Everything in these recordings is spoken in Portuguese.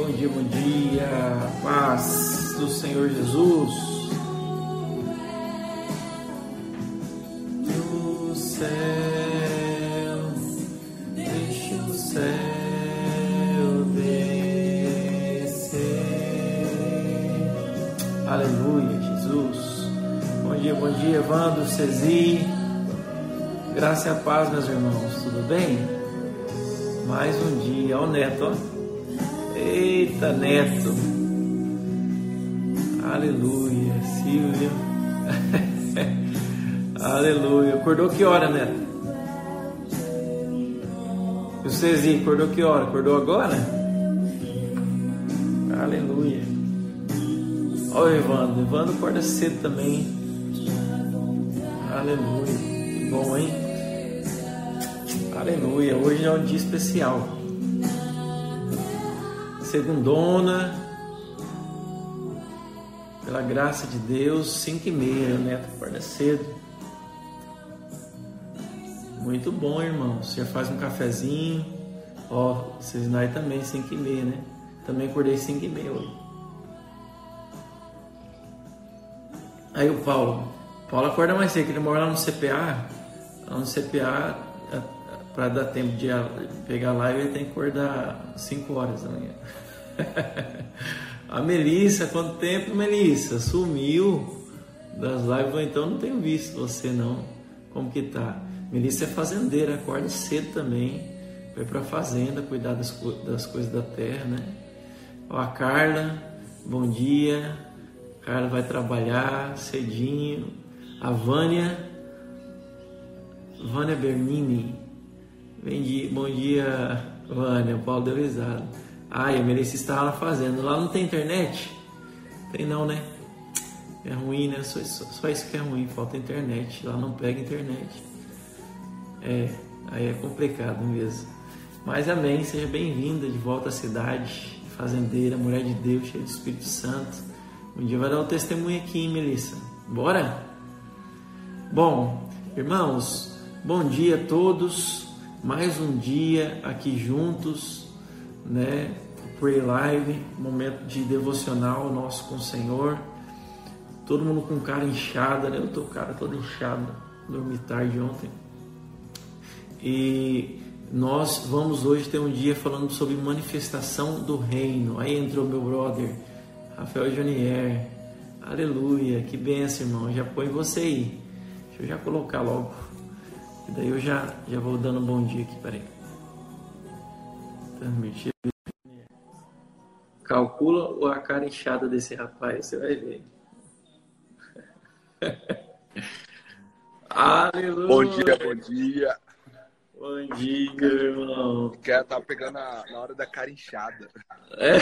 Bom dia, bom dia, paz do Senhor Jesus. Do céu, deixa o céu descer. Aleluia, Jesus. Bom dia, bom dia, Evandro, Cezi. Graça e paz, meus irmãos, tudo bem? Mais um dia, ó o Neto, ó. Eita, Neto. Aleluia, Silvia. Aleluia. Acordou que hora, Neto? E o Cezinho, acordou que hora? Acordou agora? Aleluia. Ó o Evandro. Evandro acorda cedo também. Aleluia. Que bom, hein? Aleluia, hoje é um dia especial. Segundona, pela graça de Deus, 5 e meia, né? Acorda cedo. Muito bom, irmão. Você já faz um cafezinho. Ó, vocês nai também, 5 e meia, né? Também acordei 5 e meia hoje. Aí o Paulo. Paulo acorda mais cedo, ele mora lá no CPA. Lá no CPA para dar tempo de pegar a live, ele tem que acordar 5 horas da manhã. a Melissa, quanto tempo, Melissa? Sumiu das lives, então não tenho visto você não. Como que tá? Melissa é fazendeira, acorda cedo também. Vai para a fazenda cuidar das, das coisas da terra, né? Ó, a Carla, bom dia. Carla vai trabalhar cedinho. A Vânia, Vânia Bernini, Bom dia, Vânia. O Paulo deu risada. Ai, a Melissa estava lá fazendo. Lá não tem internet? Tem não, né? É ruim, né? Só, só, só, isso que é ruim, falta internet. Lá não pega internet. É, aí é complicado mesmo. Mas amém, seja bem-vinda de volta à cidade, fazendeira, mulher de Deus, cheia do Espírito Santo. Um dia vai dar um testemunho aqui, hein, Melissa? Bora? Bom, irmãos, bom dia a todos mais um dia aqui juntos, né? Pray Live, momento de devocional nosso com o Senhor. Todo mundo com cara inchada, né? Eu tô cara todo inchado, dormi tarde ontem. E nós vamos hoje ter um dia falando sobre manifestação do reino. Aí entrou meu brother, Rafael Jonier. Aleluia, que benção, irmão. Já põe você aí. Deixa eu já colocar logo e daí eu já, já vou dando um bom dia aqui, peraí. Transmitir. Calcula a cara inchada desse rapaz, você vai ver. Aleluia! Bom dia, bom dia. Bom dia, irmão. Que ela tá pegando a, na hora da cara inchada. É.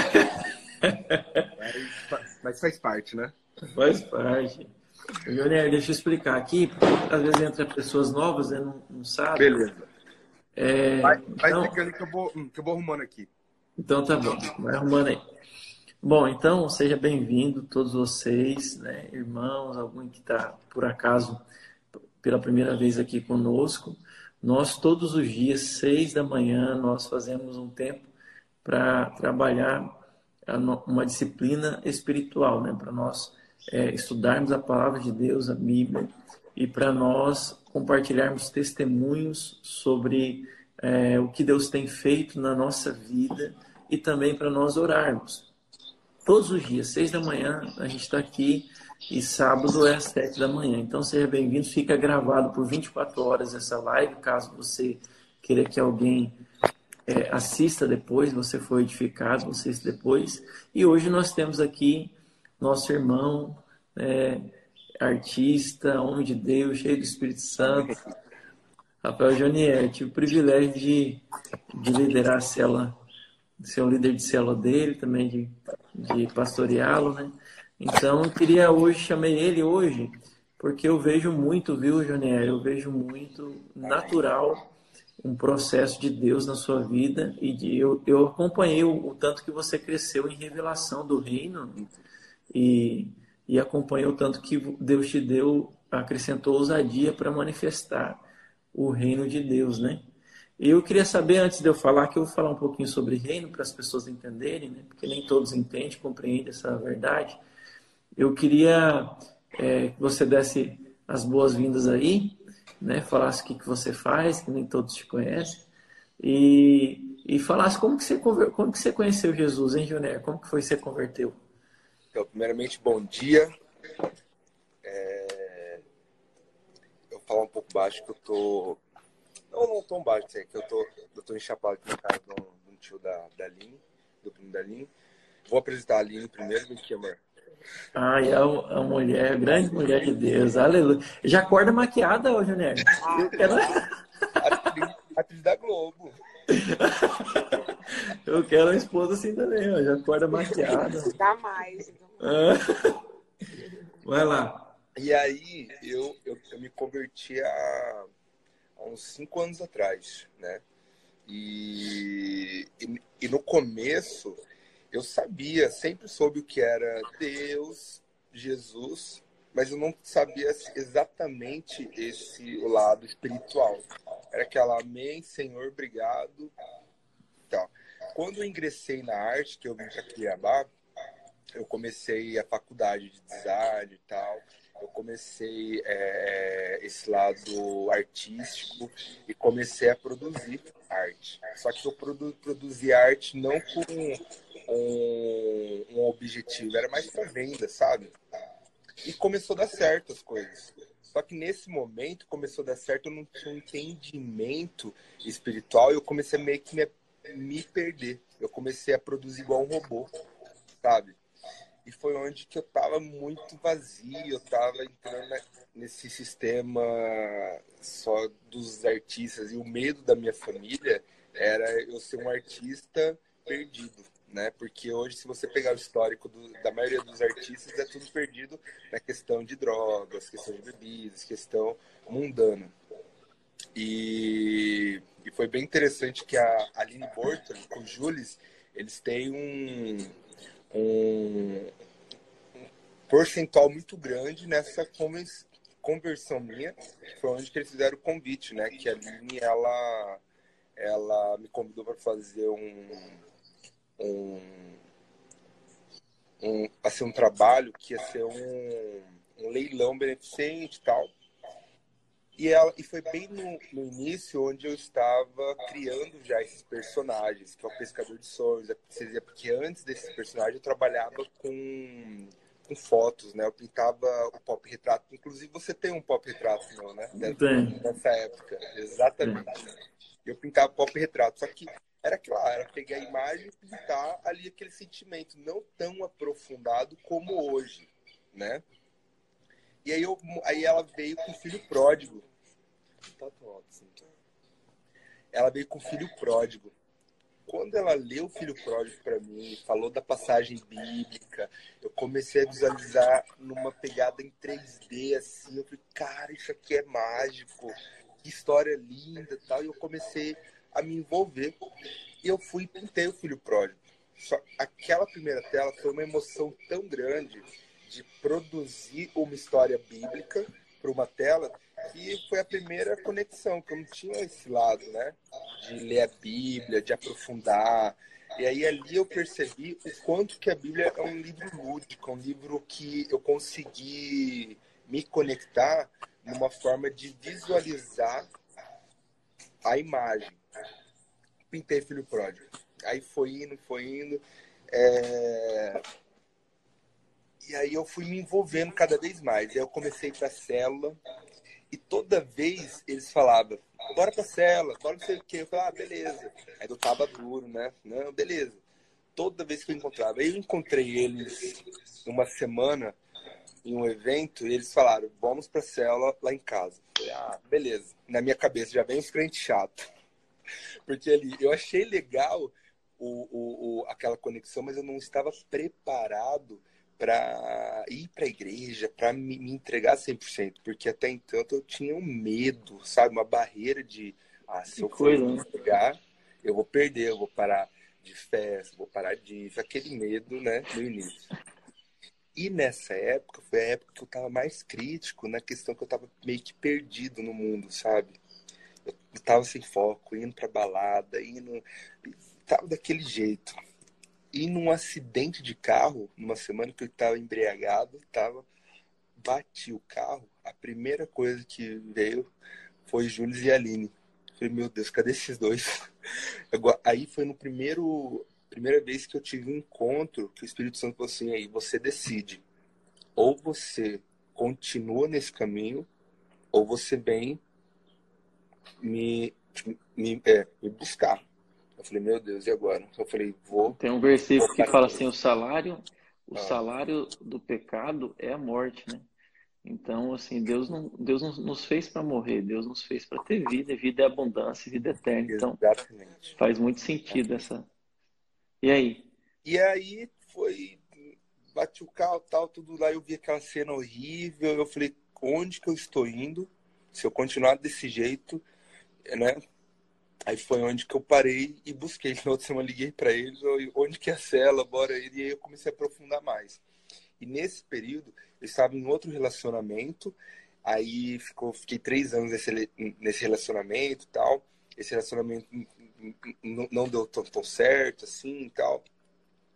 Mas, mas faz parte, né? Faz parte. Júnior, deixa eu explicar aqui, porque às vezes entra pessoas novas, né, não, não sabe. Beleza. É, vai, vai então, explicando que eu, vou, hum, que eu vou arrumando aqui. Então tá bom, vai arrumando aí. Bom, então seja bem-vindo todos vocês, né, irmãos, algum que está por acaso pela primeira vez aqui conosco. Nós todos os dias, seis da manhã, nós fazemos um tempo para trabalhar uma disciplina espiritual, né, para nós é, estudarmos a palavra de Deus, a Bíblia, e para nós compartilharmos testemunhos sobre é, o que Deus tem feito na nossa vida e também para nós orarmos. Todos os dias, seis da manhã, a gente está aqui e sábado é às sete da manhã. Então seja bem-vindo, fica gravado por 24 horas essa live, caso você queira que alguém é, assista depois, você for edificado, você depois. E hoje nós temos aqui nosso irmão, né, artista, homem de Deus, cheio do Espírito Santo, Rafael Jonier. Tive o privilégio de, de liderar a célula, ser o líder de célula dele, também de, de pastoreá-lo, né? Então, eu queria hoje, chamei ele hoje, porque eu vejo muito, viu, Jonier? Eu vejo muito natural um processo de Deus na sua vida e de, eu, eu acompanhei o, o tanto que você cresceu em revelação do reino e, e acompanhou tanto que Deus te deu, acrescentou ousadia para manifestar o reino de Deus, né? Eu queria saber, antes de eu falar, que eu vou falar um pouquinho sobre reino para as pessoas entenderem, né? porque nem todos entendem, compreendem essa verdade. Eu queria é, que você desse as boas-vindas aí, né? falasse o que, que você faz, que nem todos te conhecem, e, e falasse como que, você, como que você conheceu Jesus, hein, Júnior? Como que foi que você converteu? Então, primeiramente, bom dia. É... Eu vou falar um pouco baixo que eu tô não, não tão baixo, é que eu tô, eu tô enchapado aqui na casa de um, de um tio da, da Aline, do primo da Aline. Vou apresentar a Aline primeiro, me amor. Ai, é a, mulher, a grande mulher de Deus, aleluia. Já acorda maquiada, ô Junior? Ah, quero... atriz, atriz da Globo. Eu quero uma esposa assim também, ó. Já acorda maquiada. Dá mais. Então. Vai lá. E aí, eu, eu, eu me converti a há uns cinco anos atrás, né? E, e, e, no começo eu sabia, sempre soube o que era Deus, Jesus, mas eu não sabia exatamente esse o lado espiritual. Era aquela amém, Senhor, obrigado. Então, quando eu ingressei na arte, que eu vim para Cuiabá, eu comecei a faculdade de design e tal eu comecei é, esse lado artístico e comecei a produzir arte. Só que eu produ produzi arte não com um, um objetivo, era mais para venda, sabe? E começou a dar certo as coisas. Só que nesse momento começou a dar certo, eu não tinha um entendimento espiritual e eu comecei a meio que me, me perder. Eu comecei a produzir igual um robô, sabe? e foi onde que eu tava muito vazio, eu tava entrando nesse sistema só dos artistas e o medo da minha família era eu ser um artista perdido, né? Porque hoje se você pegar o histórico do, da maioria dos artistas é tudo perdido na questão de drogas, questão de bebidas, questão mundana. E, e foi bem interessante que a Aline Borton com o Jules, eles têm um um, percentual muito grande nessa conversão minha, foi onde eles fizeram o convite, né? Que a Aline, ela, ela me convidou para fazer um, um, um, assim, um trabalho que ia ser um, um leilão beneficente e tal. E, ela, e foi bem no, no, início onde eu estava criando já esses personagens, que é o Pescador de Sonhos. Porque antes desse personagem eu trabalhava com, com fotos, né? Eu pintava o pop retrato. Inclusive você tem um pop retrato, não, né? Tem. Nessa época. Exatamente. Tem. Eu pintava pop retrato. Só que era claro, era pegar a imagem e pintar ali aquele sentimento não tão aprofundado como hoje, né? E aí, eu, aí ela veio com o filho pródigo. Ela veio com o filho pródigo. Quando ela leu o filho pródigo para mim, falou da passagem bíblica, eu comecei a visualizar numa pegada em 3D, assim. Eu falei, cara, isso aqui é mágico. Que história linda tal. E eu comecei a me envolver. E eu fui e pintei o filho pródigo. Só aquela primeira tela foi uma emoção tão grande de produzir uma história bíblica para uma tela que foi a primeira conexão, que eu não tinha esse lado, né? De ler a Bíblia, de aprofundar. E aí ali eu percebi o quanto que a Bíblia é um livro lúdico, um livro que eu consegui me conectar numa forma de visualizar a imagem. Pintei Filho Pródigo. Aí foi indo, foi indo. É... E aí eu fui me envolvendo cada vez mais. Aí eu comecei para célula e toda vez eles falavam, bora pra célula, bora não sei o quê. Eu falava, ah, beleza. Aí eu tava duro, né? Não, beleza. Toda vez que eu encontrava, eu encontrei eles uma semana em um evento e eles falaram, vamos pra célula lá em casa. Eu falei, ah, beleza. Na minha cabeça já vem os crentes chatos. Porque ali, eu achei legal o, o, o, aquela conexão, mas eu não estava preparado para ir para a igreja, para me, me entregar 100%, porque até então eu tinha um medo, sabe, uma barreira de ah, se eu for me né? entregar, eu vou perder, eu vou parar de festa, vou parar disso, aquele medo, né, no início. E nessa época, foi a época que eu estava mais crítico na questão que eu estava meio que perdido no mundo, sabe? Eu tava sem foco, indo pra balada, indo. Tava daquele jeito. E num acidente de carro, numa semana que eu tava embriagado, tava. Bati o carro, a primeira coisa que veio foi Júlio e Aline. Falei, meu Deus, cadê esses dois? Aí foi no primeiro. Primeira vez que eu tive um encontro que o Espírito Santo falou assim: aí você decide. Ou você continua nesse caminho, ou você vem me, me, é, me buscar. Eu falei, meu Deus, e agora? Eu falei, vou. Tem um versículo que fala assim: o salário, o ah. salário do pecado é a morte, né? Então, assim, Deus não, Deus não nos fez para morrer, Deus nos fez para ter vida, vida é abundância, vida eterna. Então, Exatamente. faz muito sentido essa. E aí? E aí foi bati o carro, tal, tudo lá, eu vi aquela cena horrível, eu falei, onde que eu estou indo? Se eu continuar desse jeito, né? Aí foi onde que eu parei e busquei. Na outra semana liguei para eles, onde que é a cela, bora ir. E aí eu comecei a aprofundar mais. E nesse período, eu estava em outro relacionamento, aí ficou, fiquei três anos nesse, nesse relacionamento e tal. Esse relacionamento não deu tão, tão certo assim e tal.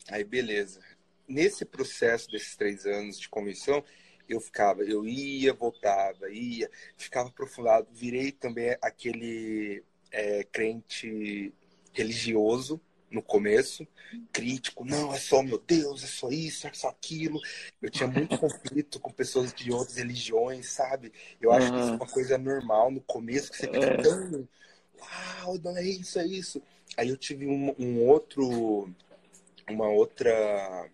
Aí, beleza. Nesse processo desses três anos de comissão, eu ficava, eu ia, voltava, ia, ficava aprofundado. Virei também aquele é, crente religioso, no começo, crítico, não, é só meu Deus, é só isso, é só aquilo. Eu tinha muito conflito com pessoas de outras religiões, sabe? Eu acho uhum. que isso é uma coisa normal no começo, que você fica é. tão. Uau, não é isso, é isso. Aí eu tive um, um outro. Uma outra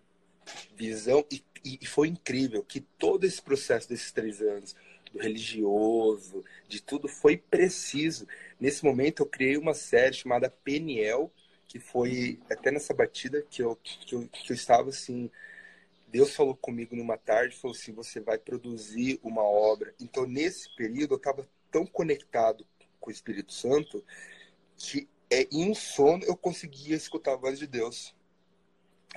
visão, e, e foi incrível que todo esse processo desses três anos, do religioso, de tudo, foi preciso. Nesse momento eu criei uma série chamada Peniel, que foi até nessa batida que eu, que eu, que eu estava assim. Deus falou comigo numa tarde, falou assim: você vai produzir uma obra. Então, nesse período, eu estava tão conectado com o Espírito Santo que é, em um sono eu conseguia escutar a voz de Deus.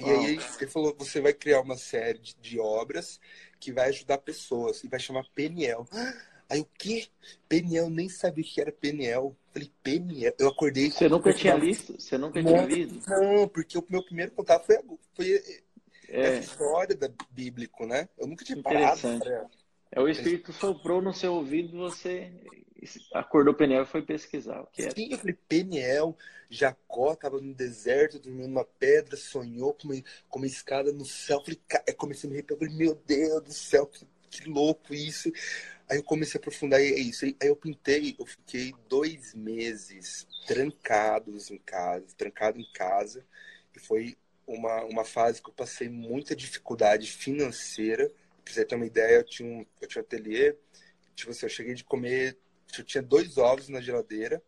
E aí ele falou: você vai criar uma série de, de obras que vai ajudar pessoas e vai chamar Peniel. Aí o quê? Peniel, nem sabia o que era Peniel. Falei, Peniel. Eu acordei. Você nunca tinha visto? Você nunca tinha lido? Não, porque o meu primeiro contato foi, foi é. essa história da bíblico, né? Eu nunca tinha parado. É o Espírito soprou no seu ouvido você acordou Peniel foi pesquisar o que era. Sim, eu falei, Peniel, Jacó estava no deserto, dormindo numa pedra, sonhou com uma, com uma escada no céu. Eu falei, comecei a me arrepiar, meu Deus do céu, que, que louco isso. Aí eu comecei a aprofundar e é isso. Aí eu pintei, eu fiquei dois meses trancados em casa, trancado em casa. E foi uma, uma fase que eu passei muita dificuldade financeira. Pra você ter uma ideia, eu tinha um, eu tinha um ateliê, tipo assim, eu cheguei de comer, eu tinha dois ovos na geladeira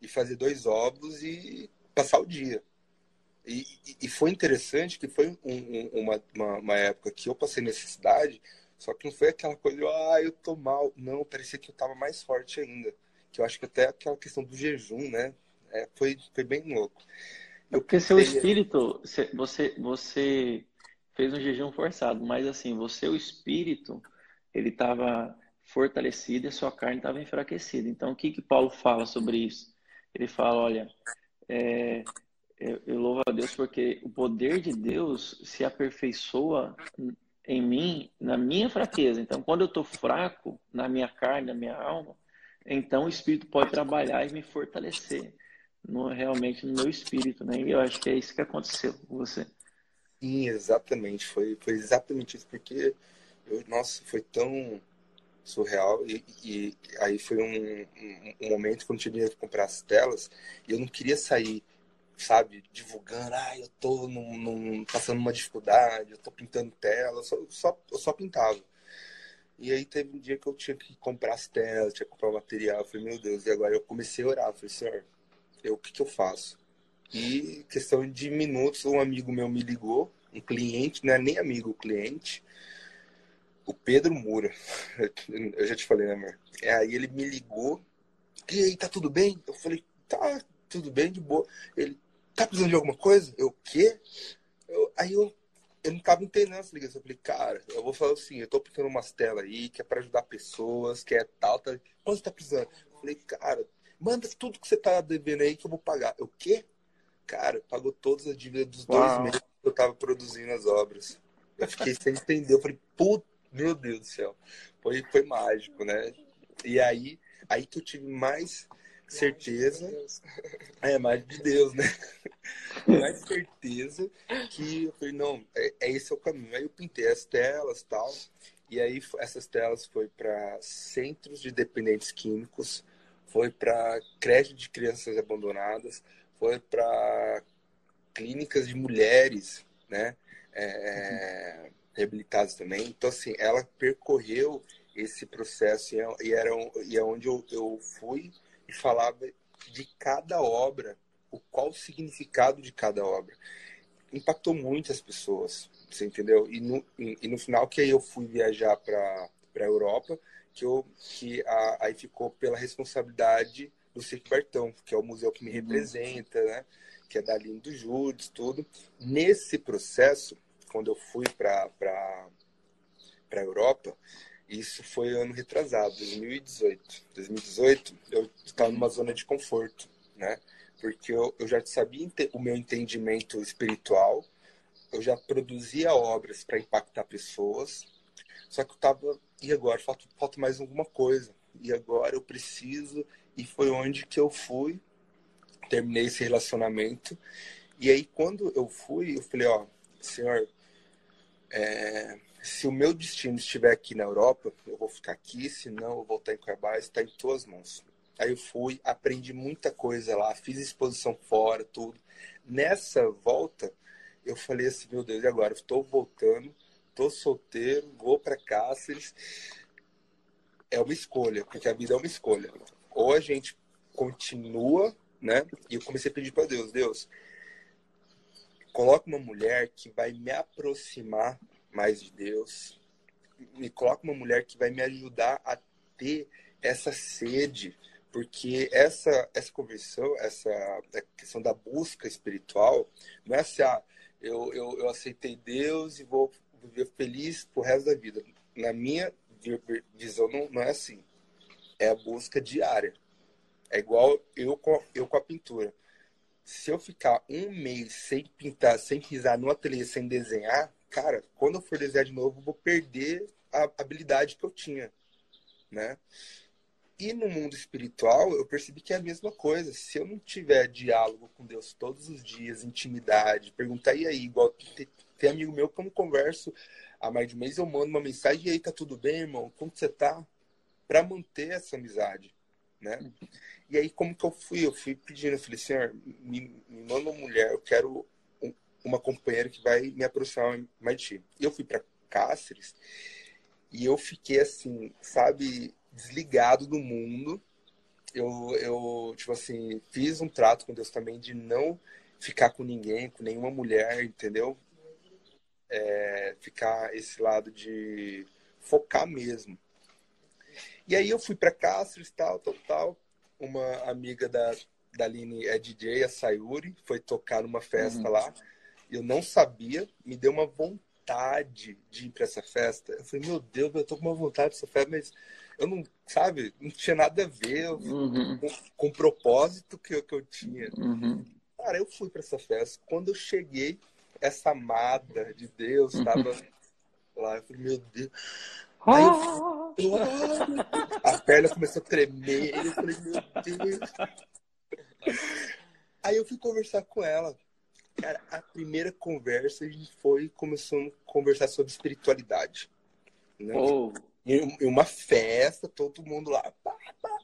e fazer dois ovos e passar o dia. E, e, foi interessante que foi um, um, uma, uma, uma época que eu passei necessidade, só que não foi aquela coisa, ah, eu tô mal. Não, parecia que eu tava mais forte ainda. Que eu acho que até aquela questão do jejum, né? É, foi, foi bem louco. Eu Porque seu espírito, você, você fez um jejum forçado, mas assim, você, o espírito, ele estava fortalecido e a sua carne estava enfraquecida. Então, o que, que Paulo fala sobre isso? Ele fala, olha, é, eu, eu louvo a Deus porque o poder de Deus se aperfeiçoa em mim, na minha fraqueza. Então, quando eu estou fraco na minha carne, na minha alma, então o Espírito pode trabalhar e me fortalecer no, realmente no meu espírito, né? E eu acho que é isso que aconteceu com você. Sim, exatamente. Foi, foi exatamente isso, porque, eu, nossa, foi tão surreal. E, e aí foi um, um, um momento quando eu tinha que comprar as telas e eu não queria sair sabe, divulgando, ah, eu tô num, num, passando uma dificuldade, eu tô pintando tela, só, só, eu só pintava. E aí teve um dia que eu tinha que comprar as telas, tinha que comprar o material, eu falei, meu Deus, e agora eu comecei a orar, eu falei, senhor, eu, o que que eu faço? E questão de minutos, um amigo meu me ligou, um cliente, não é nem amigo, cliente, o Pedro Moura, eu já te falei, né, amor? Aí ele me ligou, e aí, tá tudo bem? Eu falei, tá, tudo bem, de boa. Ele, tá precisando de alguma coisa? Eu, o quê? Eu, aí eu, eu não tava entendendo essa ligação. Eu falei, cara, eu vou falar assim, eu tô pintando umas telas aí, que é pra ajudar pessoas, que é tal, tá... Quanto você tá precisando? Eu falei, cara, Manda tudo que você tá devendo aí que eu vou pagar. O quê? Cara, pagou todas as dívidas dos Uau. dois meses que eu tava produzindo as obras. Eu fiquei sem entender. Eu falei, puta, meu Deus do céu. Foi, foi mágico, né? E aí, aí que eu tive mais certeza. É, mais de Deus, né? mais certeza que eu falei, não, é, é esse é o caminho. Aí eu pintei as telas tal. E aí essas telas foi para centros de dependentes químicos, foi para creche de crianças abandonadas, foi para clínicas de mulheres, né? É, reabilitadas também. Então, assim, ela percorreu esse processo e, era, e é onde eu, eu fui e falava de cada obra, o qual o significado de cada obra. Impactou muito as pessoas, você entendeu? E no, e no final que aí eu fui viajar para a Europa, que, eu, que a, aí ficou pela responsabilidade do Circo Bertão, que é o museu que me uhum. representa, né? que é da linha do tudo. Nesse processo, quando eu fui para a Europa, isso foi ano retrasado, 2018. 2018, eu estava numa zona de conforto, né? Porque eu, eu já sabia o meu entendimento espiritual, eu já produzia obras para impactar pessoas, só que eu estava, e agora? Falta, falta mais alguma coisa. E agora eu preciso, e foi onde que eu fui, terminei esse relacionamento. E aí, quando eu fui, eu falei: Ó, senhor, é, se o meu destino estiver aqui na Europa, eu vou ficar aqui, se não, eu vou voltar em Carbais, está em tuas mãos. Aí eu fui, aprendi muita coisa lá, fiz exposição fora, tudo. Nessa volta, eu falei assim, meu Deus, e agora? Estou voltando, estou solteiro, vou para Cáceres. É uma escolha, porque a vida é uma escolha. Ou a gente continua, né? E eu comecei a pedir para Deus, Deus, coloca uma mulher que vai me aproximar mais de Deus. Me coloca uma mulher que vai me ajudar a ter essa sede, porque essa essa conversão, essa questão da busca espiritual, não é assim, ah, eu, eu, eu aceitei Deus e vou viver feliz pro resto da vida. Na minha visão, não, não é assim. É a busca diária. É igual eu com, eu com a pintura. Se eu ficar um mês sem pintar, sem pisar no ateliê, sem desenhar, cara, quando eu for desenhar de novo, eu vou perder a habilidade que eu tinha, né? E no mundo espiritual, eu percebi que é a mesma coisa. Se eu não tiver diálogo com Deus todos os dias, intimidade, perguntar e aí, igual tem, tem amigo meu que eu não converso há mais de um mês, eu mando uma mensagem, e aí, tá tudo bem, irmão? Como você tá? Para manter essa amizade, né? E aí, como que eu fui? Eu fui pedindo, eu falei, senhor, me, me manda uma mulher, eu quero uma companheira que vai me aproximar mais de ti. Eu fui para Cáceres e eu fiquei assim, sabe, desligado do mundo. Eu, eu, tipo assim, fiz um trato com Deus também de não ficar com ninguém, com nenhuma mulher, entendeu? É, ficar esse lado de focar mesmo. E aí eu fui para Cáceres, tal, tal, tal. Uma amiga da, da Aline é DJ, a Sayuri, foi tocar numa festa uhum. lá eu não sabia, me deu uma vontade de ir para essa festa. Eu falei, meu Deus, eu tô com uma vontade dessa festa, mas eu não, sabe, não tinha nada a ver uhum. com, com, o propósito que eu, que eu tinha. Uhum. Cara, eu fui para essa festa. Quando eu cheguei, essa amada de Deus estava lá. Eu falei, meu Deus. Aí eu, eu, a perna começou a tremer. Eu falei, meu Deus. Aí eu fui conversar com ela. Cara, a primeira conversa a gente foi começando a conversar sobre espiritualidade. Né? Oh. Em uma festa, todo mundo lá. Pá, pá.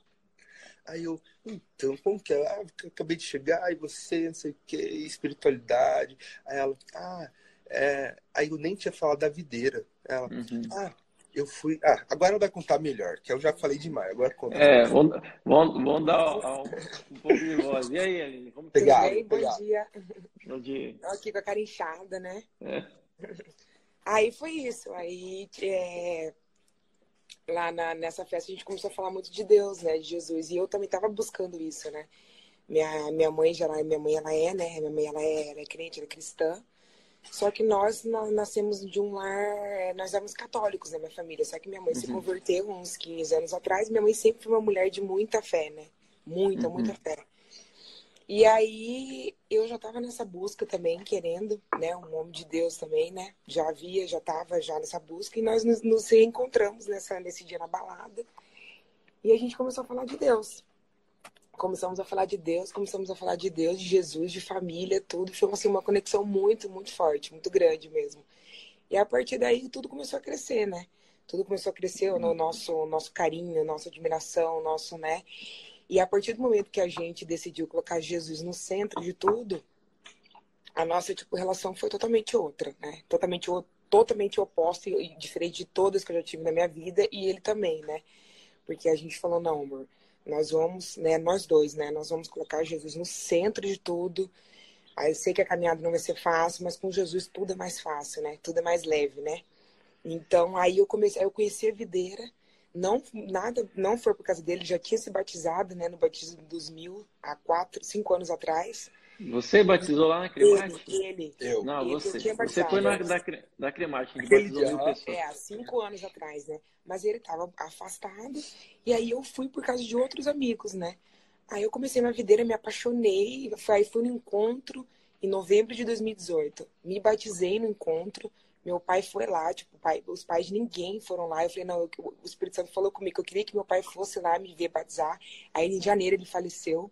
Aí eu, então, como que é? Ah, acabei de chegar, e você, não sei o que, espiritualidade. Aí ela, ah, é... aí eu nem tinha falado da videira. Ela, uhum. ah, eu fui. Ah, agora ela vai contar melhor, que eu já falei demais. Agora conta. É, vamos, vamos, vamos dar um, um pouco de voz. E aí, Aline? Como bem? Bom dia. Bom dia. Tô aqui com a cara inchada, né? É. Aí foi isso. Aí é, lá na, nessa festa a gente começou a falar muito de Deus, né? De Jesus. E eu também tava buscando isso, né? Minha, minha mãe já minha mãe ela é, né? Minha mãe ela é, ela é crente, ela é cristã. Só que nós, nós nascemos de um lar, é, nós éramos católicos na minha família. Só que minha mãe uhum. se converteu uns 15 anos atrás. Minha mãe sempre foi uma mulher de muita fé, né? Muita, uhum. muita fé. E aí eu já estava nessa busca também, querendo, né? Um homem de Deus também, né? Já havia, já estava já nessa busca e nós nos, nos reencontramos nessa, nesse dia na balada. E a gente começou a falar de Deus. Começamos a falar de Deus, começamos a falar de Deus, de Jesus, de família, tudo. Foi assim, uma conexão muito, muito forte, muito grande mesmo. E a partir daí tudo começou a crescer, né? Tudo começou a crescer no nosso, nosso carinho, nossa admiração, nosso, né? E a partir do momento que a gente decidiu colocar Jesus no centro de tudo, a nossa tipo relação foi totalmente outra, né? Totalmente totalmente oposta e diferente de todas que eu já tive na minha vida e ele também, né? Porque a gente falou não, amor, nós vamos, né, nós dois, né, nós vamos colocar Jesus no centro de tudo. Aí eu sei que a caminhada não vai ser fácil, mas com Jesus tudo é mais fácil, né? Tudo é mais leve, né? Então aí eu comecei, eu conheci a videira não nada não foi por causa dele já tinha se batizado né no batismo dos mil há quatro cinco anos atrás você batizou lá na Cremate? Ele, ele. Eu. Não, ele, você. Você foi na, da, da Cremate, que batizou mil pessoas. É, há cinco anos atrás, né? Mas ele estava afastado, e aí eu fui por causa de outros amigos, né? Aí eu comecei minha videira, me apaixonei, aí fui no encontro em novembro de 2018. Me batizei no encontro, meu pai foi lá, tipo, pai, os pais de ninguém foram lá. Eu falei, não, eu, o Espírito Santo falou comigo que eu queria que meu pai fosse lá me ver batizar. Aí em janeiro ele faleceu.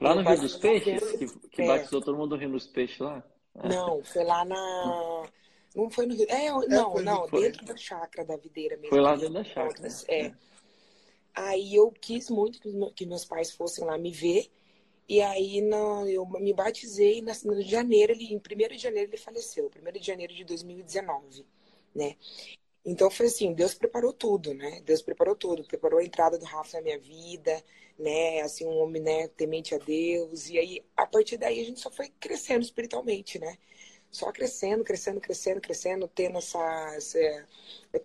Lá no Rio dos Peixes? Que, que é. batizou todo mundo do Rio dos Peixes lá? Não, foi lá na. Não foi no Rio. É, não, é, não, dentro da chácara da videira mesmo. Foi lá dentro da chácara. É. Aí eu quis muito que meus pais fossem lá me ver. E aí no, eu me batizei na, no janeiro, ele, em 1 de janeiro ele faleceu, 1 de janeiro de 2019, né? Então foi assim, Deus preparou tudo, né? Deus preparou tudo, preparou a entrada do Rafa na minha vida, né? Assim, um homem, né, temente a Deus. E aí, a partir daí, a gente só foi crescendo espiritualmente, né? Só crescendo, crescendo, crescendo, crescendo, tendo essa. essa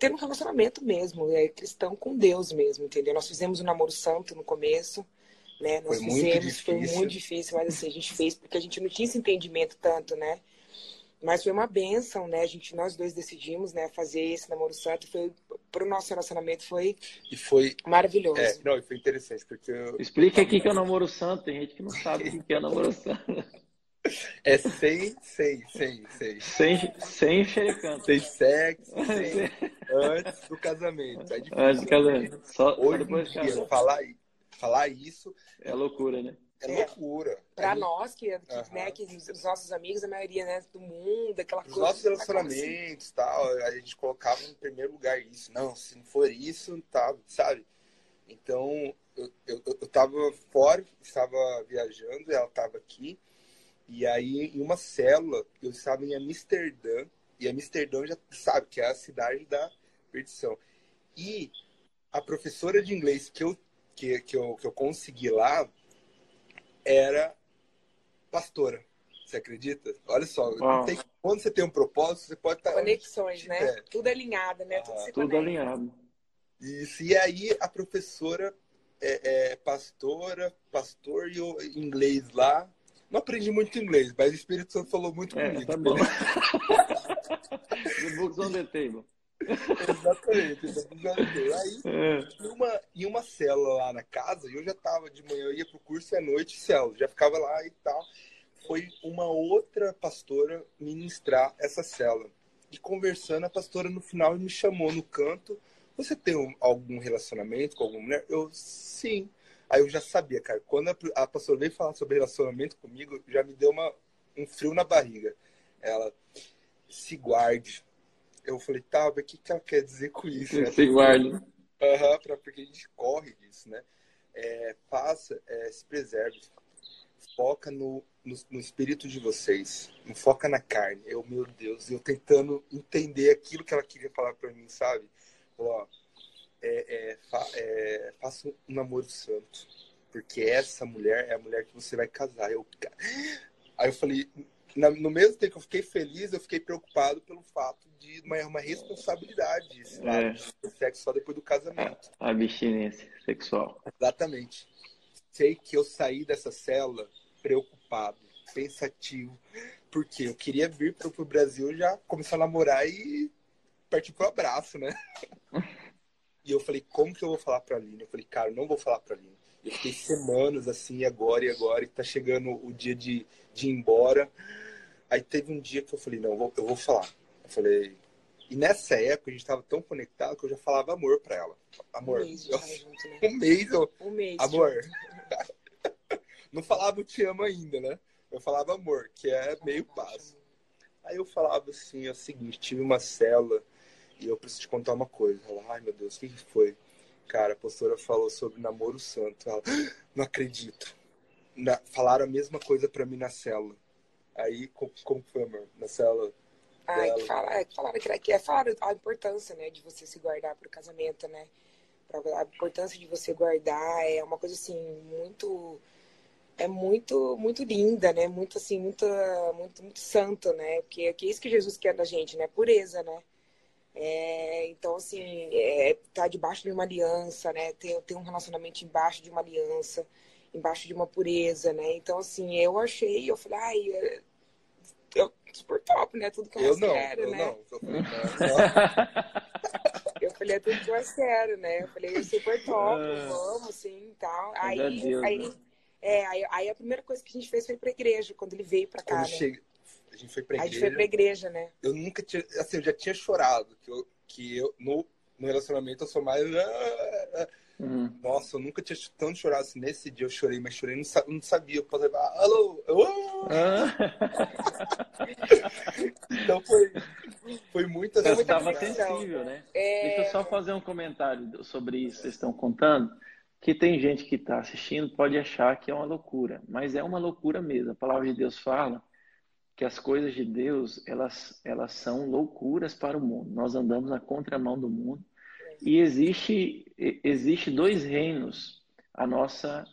tendo um relacionamento mesmo, é, cristão com Deus mesmo, entendeu? Nós fizemos o um namoro santo no começo, né? Nós foi fizemos, foi muito difícil, mas assim, a gente fez porque a gente não tinha esse entendimento tanto, né? Mas foi uma benção, né? A gente, nós dois decidimos, né, fazer esse namoro santo. Foi para o nosso relacionamento foi, e foi maravilhoso. É, não, e foi interessante porque eu... explica aqui que é o namoro santo. Tem gente que não sabe o que é o namoro santo. É sem, sem, sem, sem. Sem, sem xerecando. Sem sexo, sem, antes do casamento. É difícil. Antes do casamento. Só, Hoje só depois em dia, falar, falar isso. É loucura, né? É, é loucura. Para nós, que, que, uhum. né, que os nossos amigos, a maioria né, do mundo, aquela os coisa. Os nossos relacionamentos assim. tal, a gente colocava em primeiro lugar isso. Não, se não for isso, tá, sabe? Então, eu, eu, eu tava fora, estava viajando, ela estava aqui. E aí, em uma célula, eu estava em Amsterdã. E Amsterdã já sabe que é a cidade da perdição. E a professora de inglês que eu que, que, eu, que eu consegui lá era pastora. Você acredita? Olha só, tem, quando você tem um propósito, você pode estar. Conexões, né? É. Tudo alinhado, né? Tudo, ah, tudo alinhado. Isso. E aí a professora é, é pastora, pastor e o inglês lá. Não aprendi muito inglês, mas o Espírito Santo falou muito é, comigo. Tá bom. the books on the table. Exatamente. Aí, é. em, uma, em uma célula lá na casa, eu já tava de manhã, eu ia pro curso e à noite célula, já ficava lá e tal. Foi uma outra pastora ministrar essa célula. E conversando, a pastora no final me chamou no canto. Você tem um, algum relacionamento com alguma mulher? Eu, sim. Aí eu já sabia, cara. Quando a, a pastora veio falar sobre relacionamento comigo, já me deu uma, um frio na barriga. Ela, se guarde eu falei, tá, mas o que, que ela quer dizer com isso? Né? Se guarda. Aham, uhum, porque a gente corre disso, né? É, faça, é, se preserve. Foca no, no, no, espírito de vocês. Não foca na carne. Eu, meu Deus, eu tentando entender aquilo que ela queria falar para mim, sabe? Ó, é, é, fa, é, faça um namoro santo. Porque essa mulher é a mulher que você vai casar. Eu, aí eu falei, no mesmo tempo que eu fiquei feliz, eu fiquei preocupado pelo fato de uma, uma responsabilidade isso, é. sexo só depois do casamento. A abstinência sexual. Exatamente. Sei que eu saí dessa cela preocupado, pensativo, porque eu queria vir para o Brasil já começar a namorar e partir pro abraço, né? e eu falei, como que eu vou falar para a Aline? Eu falei, cara, eu não vou falar para a Aline. Eu fiquei semanas assim, agora e agora, e tá chegando o dia de, de ir embora. Aí teve um dia que eu falei, não, eu vou, eu vou falar. Eu falei. E nessa época a gente tava tão conectado que eu já falava amor pra ela. Amor. Um mês, eu, junto, né? um mês, eu, um mês amor. não falava o te amo ainda, né? Eu falava amor, que é meio passo. Aí eu falava assim, é o seguinte, tive uma célula e eu preciso te contar uma coisa. Ela, ai meu Deus, o que, que foi? Cara, a pastora falou sobre namoro santo. Ela, ah, não acredito. Na, falaram a mesma coisa para mim na célula. Aí, como, como foi, amor? Na célula. Ah, é que, fala, é que falaram que, que é falaram a importância, né, de você se guardar para o casamento, né? A importância de você guardar é uma coisa assim muito é muito muito linda, né? Muito assim, muito muito muito santo, né? Porque que é isso que Jesus quer da gente, né? Pureza, né? É, então, assim, é, tá debaixo de uma aliança, né? Ter, ter um relacionamento embaixo de uma aliança, embaixo de uma pureza, né? Então, assim, eu achei, eu falei, ai, é, eu super top, né? Tudo que eu, eu não, né? Não, eu falei, eu falei, é tudo que eu quero, né? Eu falei, é super top, ah. vamos, assim, e tal. Aí, aí, né? é, aí, aí, a primeira coisa que a gente fez foi pra igreja, quando ele veio pra cá, né? Cheguei a gente foi pra igreja. A gente foi pra igreja, né? Eu nunca tinha. Assim, eu já tinha chorado. Que eu, que eu no, no relacionamento eu sou mais. Hum. Nossa, eu nunca tinha tanto chorado assim. Nesse dia eu chorei, mas chorei, não, não sabia. Eu posso falar, alô, ah. então foi, foi muito assim. Eu estava sensível, né? É... Deixa eu só fazer um comentário sobre isso que vocês estão contando. Que tem gente que está assistindo pode achar que é uma loucura, mas é uma loucura mesmo. A palavra de Deus fala que as coisas de Deus elas elas são loucuras para o mundo. Nós andamos na contramão do mundo e existe existe dois reinos à nossa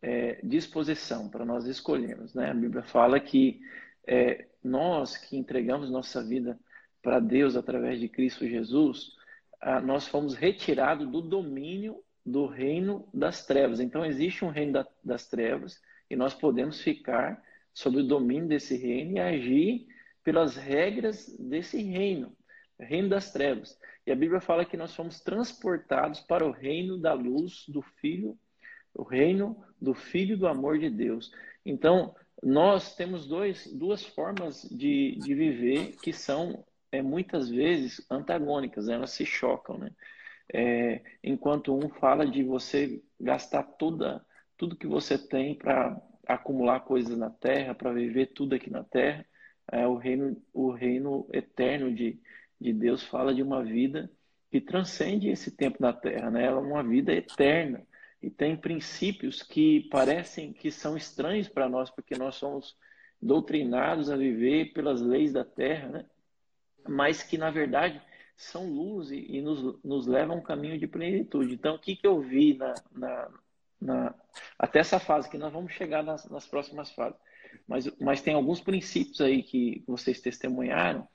é, disposição para nós escolhermos, né? A Bíblia fala que é, nós que entregamos nossa vida para Deus através de Cristo Jesus, nós fomos retirados do domínio do reino das trevas. Então existe um reino da, das trevas e nós podemos ficar sob o domínio desse reino e agir pelas regras desse reino, reino das trevas. E a Bíblia fala que nós fomos transportados para o reino da luz do Filho, o reino do Filho do amor de Deus. Então, nós temos dois, duas formas de, de viver que são é, muitas vezes antagônicas, né? elas se chocam. Né? É, enquanto um fala de você gastar toda, tudo que você tem para acumular coisas na terra, para viver tudo aqui na terra. É, o, reino, o reino eterno de, de Deus fala de uma vida que transcende esse tempo na terra, né? Ela é uma vida eterna e tem princípios que parecem que são estranhos para nós, porque nós somos doutrinados a viver pelas leis da terra, né? Mas que, na verdade, são luz e, e nos, nos levam a um caminho de plenitude. Então, o que, que eu vi na, na, na, até essa fase, que nós vamos chegar nas, nas próximas fases. Mas, mas tem alguns princípios aí que vocês testemunharam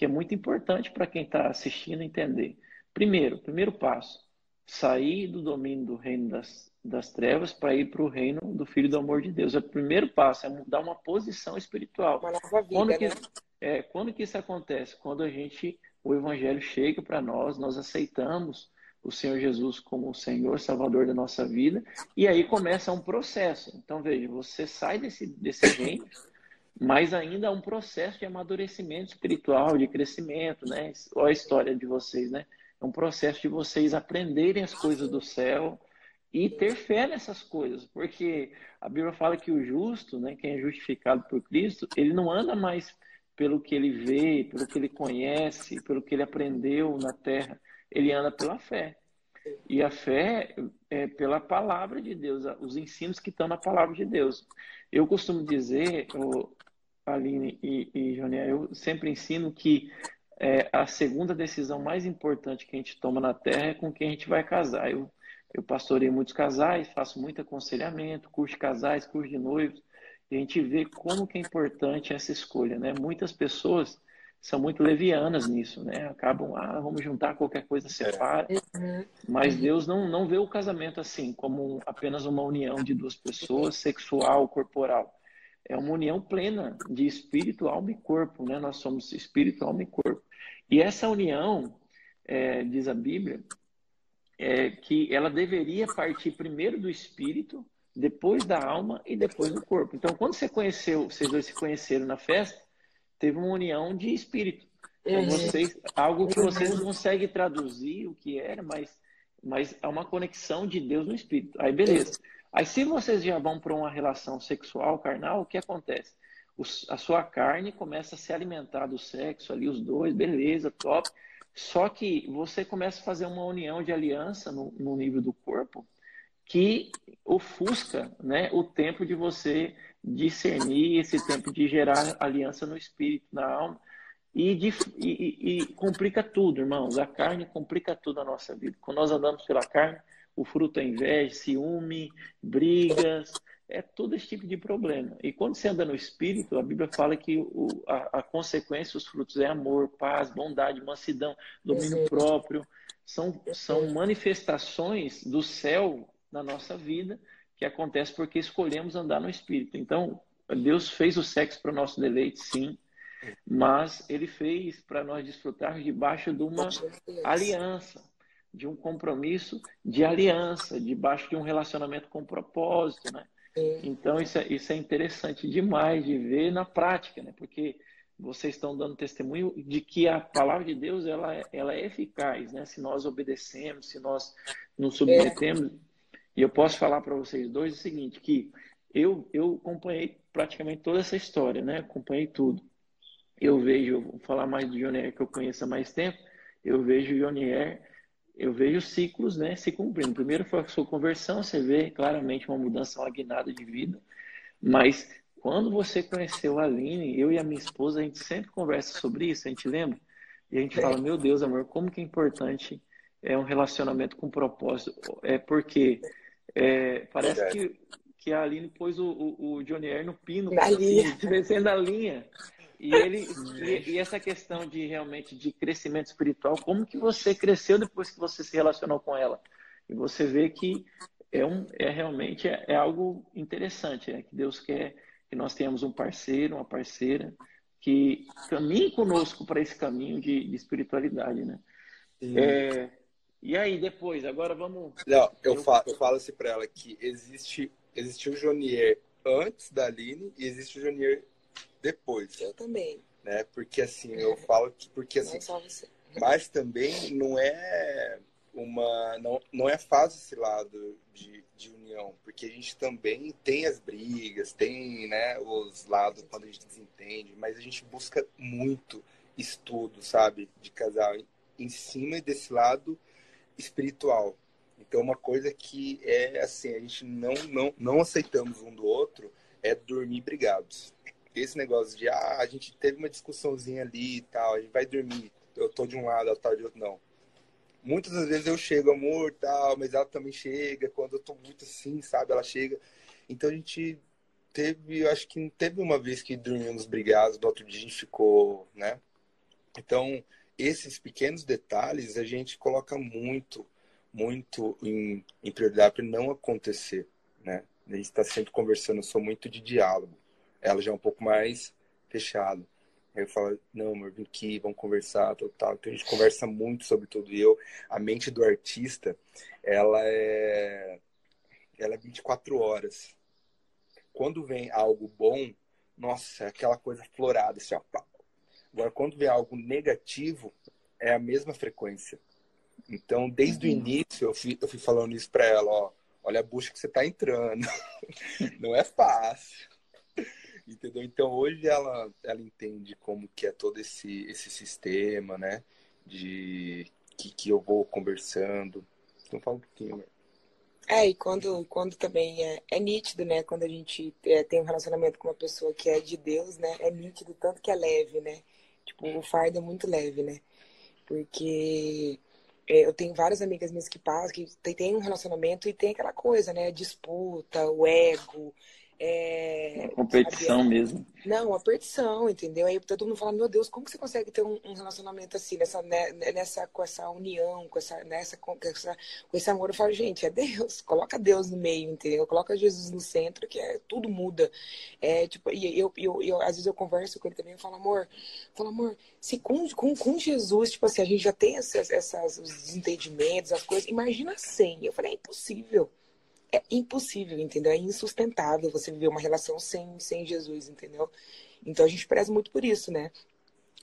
que é muito importante para quem está assistindo entender. Primeiro, primeiro passo, sair do domínio do reino das, das trevas para ir para o reino do Filho do Amor de Deus. É o primeiro passo, é mudar uma posição espiritual. Uma nova vida, quando que, né? é, quando que isso acontece? Quando a gente, o Evangelho chega para nós, nós aceitamos o Senhor Jesus como o Senhor Salvador da nossa vida, e aí começa um processo. Então, veja, você sai desse, desse reino, mas ainda há um processo de amadurecimento espiritual, de crescimento, né? Olha a história de vocês, né? É um processo de vocês aprenderem as coisas do céu e ter fé nessas coisas, porque a Bíblia fala que o justo, né, quem é justificado por Cristo, ele não anda mais pelo que ele vê, pelo que ele conhece, pelo que ele aprendeu na terra ele anda pela fé. E a fé é pela palavra de Deus, os ensinos que estão na palavra de Deus. Eu costumo dizer, Aline e, e eu sempre ensino que é, a segunda decisão mais importante que a gente toma na Terra é com quem a gente vai casar. Eu, eu pastorei muitos casais, faço muito aconselhamento, curso de casais, curso de noivos, e a gente vê como que é importante essa escolha, né? Muitas pessoas são muito levianas nisso, né? Acabam, ah, vamos juntar qualquer coisa, é. separa. Uhum. Mas Deus não, não vê o casamento assim, como apenas uma união de duas pessoas, sexual, corporal. É uma união plena de espírito, alma e corpo, né? Nós somos espírito, alma e corpo. E essa união, é, diz a Bíblia, é, que ela deveria partir primeiro do espírito, depois da alma e depois do corpo. Então, quando você conheceu, vocês dois se conheceram na festa, teve uma união de espírito. Então, uhum. vocês, algo que vocês não conseguem traduzir o que era, mas, mas é uma conexão de Deus no espírito. Aí, beleza. Aí, se vocês já vão para uma relação sexual, carnal, o que acontece? a sua carne começa a se alimentar do sexo ali, os dois, beleza, top. Só que você começa a fazer uma união de aliança no, no nível do corpo que ofusca né, o tempo de você discernir, esse tempo de gerar aliança no espírito, na alma. E, de, e, e, complica tudo, irmãos. A carne complica tudo na nossa vida. Quando nós andamos pela carne, o fruto é inveja, ciúme, brigas, é todo esse tipo de problema. E quando você anda no espírito, a Bíblia fala que o, a, a, consequência, os frutos é amor, paz, bondade, mansidão, domínio próprio. São, são manifestações do céu na nossa vida que acontece porque escolhemos andar no espírito. Então, Deus fez o sexo para o nosso deleite, sim, mas ele fez para nós desfrutarmos debaixo de uma aliança, de um compromisso de aliança, debaixo de um relacionamento com propósito, né? Então, isso é, isso é interessante demais de ver na prática, né? Porque vocês estão dando testemunho de que a palavra de Deus ela, é, ela é eficaz, né? Se nós obedecemos, se nós nos submetemos. É. E eu posso falar para vocês dois o seguinte, que eu, eu acompanhei praticamente toda essa história, né? Acompanhei tudo. Eu vejo, vou falar mais do Jonier que eu conheço há mais tempo, eu vejo o Jonier eu vejo ciclos né, se cumprindo. Primeiro foi a sua conversão, você vê claramente uma mudança, uma guinada de vida. Mas quando você conheceu a Aline, eu e a minha esposa, a gente sempre conversa sobre isso, a gente lembra? E a gente fala, meu Deus, amor, como que é importante é um relacionamento com propósito. É porque é, parece que, que a Aline pôs o, o, o Johnny Air no pino, descendo a linha. E ele e, e, essa questão de realmente de crescimento espiritual, como que você cresceu depois que você se relacionou com ela? E você vê que é um é realmente é, é algo interessante, é que Deus quer que nós tenhamos um parceiro, uma parceira que caminhe conosco para esse caminho de, de espiritualidade, né? É, e aí depois, agora vamos. Não, eu, eu... falo, eu falo assim para ela que existe existe o Jonier antes da Aline e existe o Jonier depois. Eu também. Né? Porque assim, eu falo que porque assim, mas também não é uma não, não é fácil esse lado de, de união, porque a gente também tem as brigas, tem, né, os lados quando a gente desentende, mas a gente busca muito estudo, sabe, de casal em cima desse lado espiritual. Então, uma coisa que é assim, a gente não, não, não aceitamos um do outro é dormir brigados esse negócio de, ah, a gente teve uma discussãozinha ali e tal, a gente vai dormir, eu tô de um lado, ela tá de outro, não. Muitas das vezes eu chego, amor, tal, mas ela também chega, quando eu tô muito assim, sabe, ela chega. Então a gente teve, acho que teve uma vez que dormimos brigados, do outro dia a gente ficou, né? Então, esses pequenos detalhes a gente coloca muito, muito em, em prioridade para não acontecer, né? A gente está sempre conversando, eu sou muito de diálogo ela já é um pouco mais fechada. Aí eu falo, não, amor, vem aqui, vamos conversar, tal, tal. Então a gente conversa muito sobre tudo. E eu, a mente do artista, ela é, ela é 24 horas. Quando vem algo bom, nossa, é aquela coisa florada, assim, ó. Agora, quando vem algo negativo, é a mesma frequência. Então, desde uhum. o início, eu fui, eu fui falando isso para ela, ó. Olha a bucha que você tá entrando. Não é fácil. Entendeu? Então hoje ela, ela entende como que é todo esse, esse sistema, né? De que, que eu vou conversando. Então fala um pouquinho, né? É, e quando, quando também é, é nítido, né? Quando a gente é, tem um relacionamento com uma pessoa que é de Deus, né? É nítido tanto que é leve, né? Tipo, o fardo é muito leve, né? Porque é, eu tenho várias amigas minhas que passam, que tem, tem um relacionamento e tem aquela coisa, né? Disputa, o ego, É, competição sabe? mesmo. Não, uma perdição, entendeu? Aí todo mundo fala, meu Deus, como que você consegue ter um, um relacionamento assim, nessa, né, nessa, com essa união, com, essa, nessa, com, essa, com esse amor? Eu falo, gente, é Deus, coloca Deus no meio, entendeu? Coloca Jesus no centro, que é, tudo muda. É, tipo, e eu, eu, eu, às vezes eu converso com ele também, eu falo, amor, eu falo, amor, se com, com, com Jesus, tipo assim, a gente já tem essas, essas, os desentendimentos, as coisas, imagina sem. Eu falei, é impossível é impossível, entendeu? É insustentável você viver uma relação sem, sem Jesus, entendeu? Então a gente preza muito por isso, né?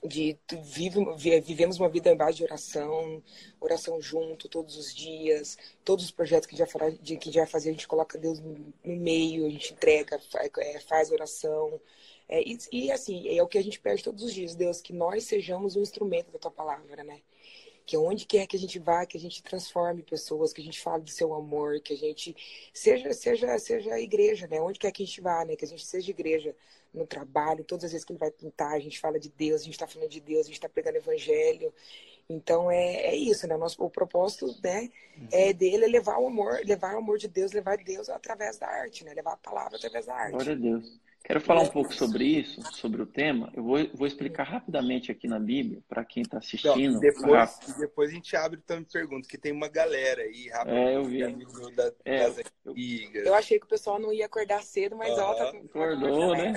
De vive, vivemos uma vida em base de oração, oração junto todos os dias, todos os projetos que já de, que já fazer a gente coloca Deus no, meio, a gente entrega, é, faz oração. É, e, e assim, é o que a gente pede todos os dias, Deus, que nós sejamos um instrumento da tua palavra, né? Que onde quer que a gente vá, que a gente transforme pessoas, que a gente fale do seu amor, que a gente seja seja seja a igreja, né? Onde quer que a gente vá, né? Que a gente seja igreja no trabalho, todas as vezes que ele vai pintar, a gente fala de Deus, a gente está falando de Deus, a gente está pregando evangelho. Então é, é isso, né? Nosso, o propósito né, uhum. é dele é levar o amor, levar o amor de Deus, levar Deus através da arte, né? Levar a palavra através da arte. Glória a Deus. Quero falar um pouco sobre isso, sobre o tema. Eu vou, vou explicar rapidamente aqui na Bíblia, para quem está assistindo. Então, depois, depois a gente abre também perguntas, que tem uma galera aí, rapidamente. É, eu vi. Da, é, das eu, eu achei que o pessoal não ia acordar cedo, mas ó, tá acordou, né?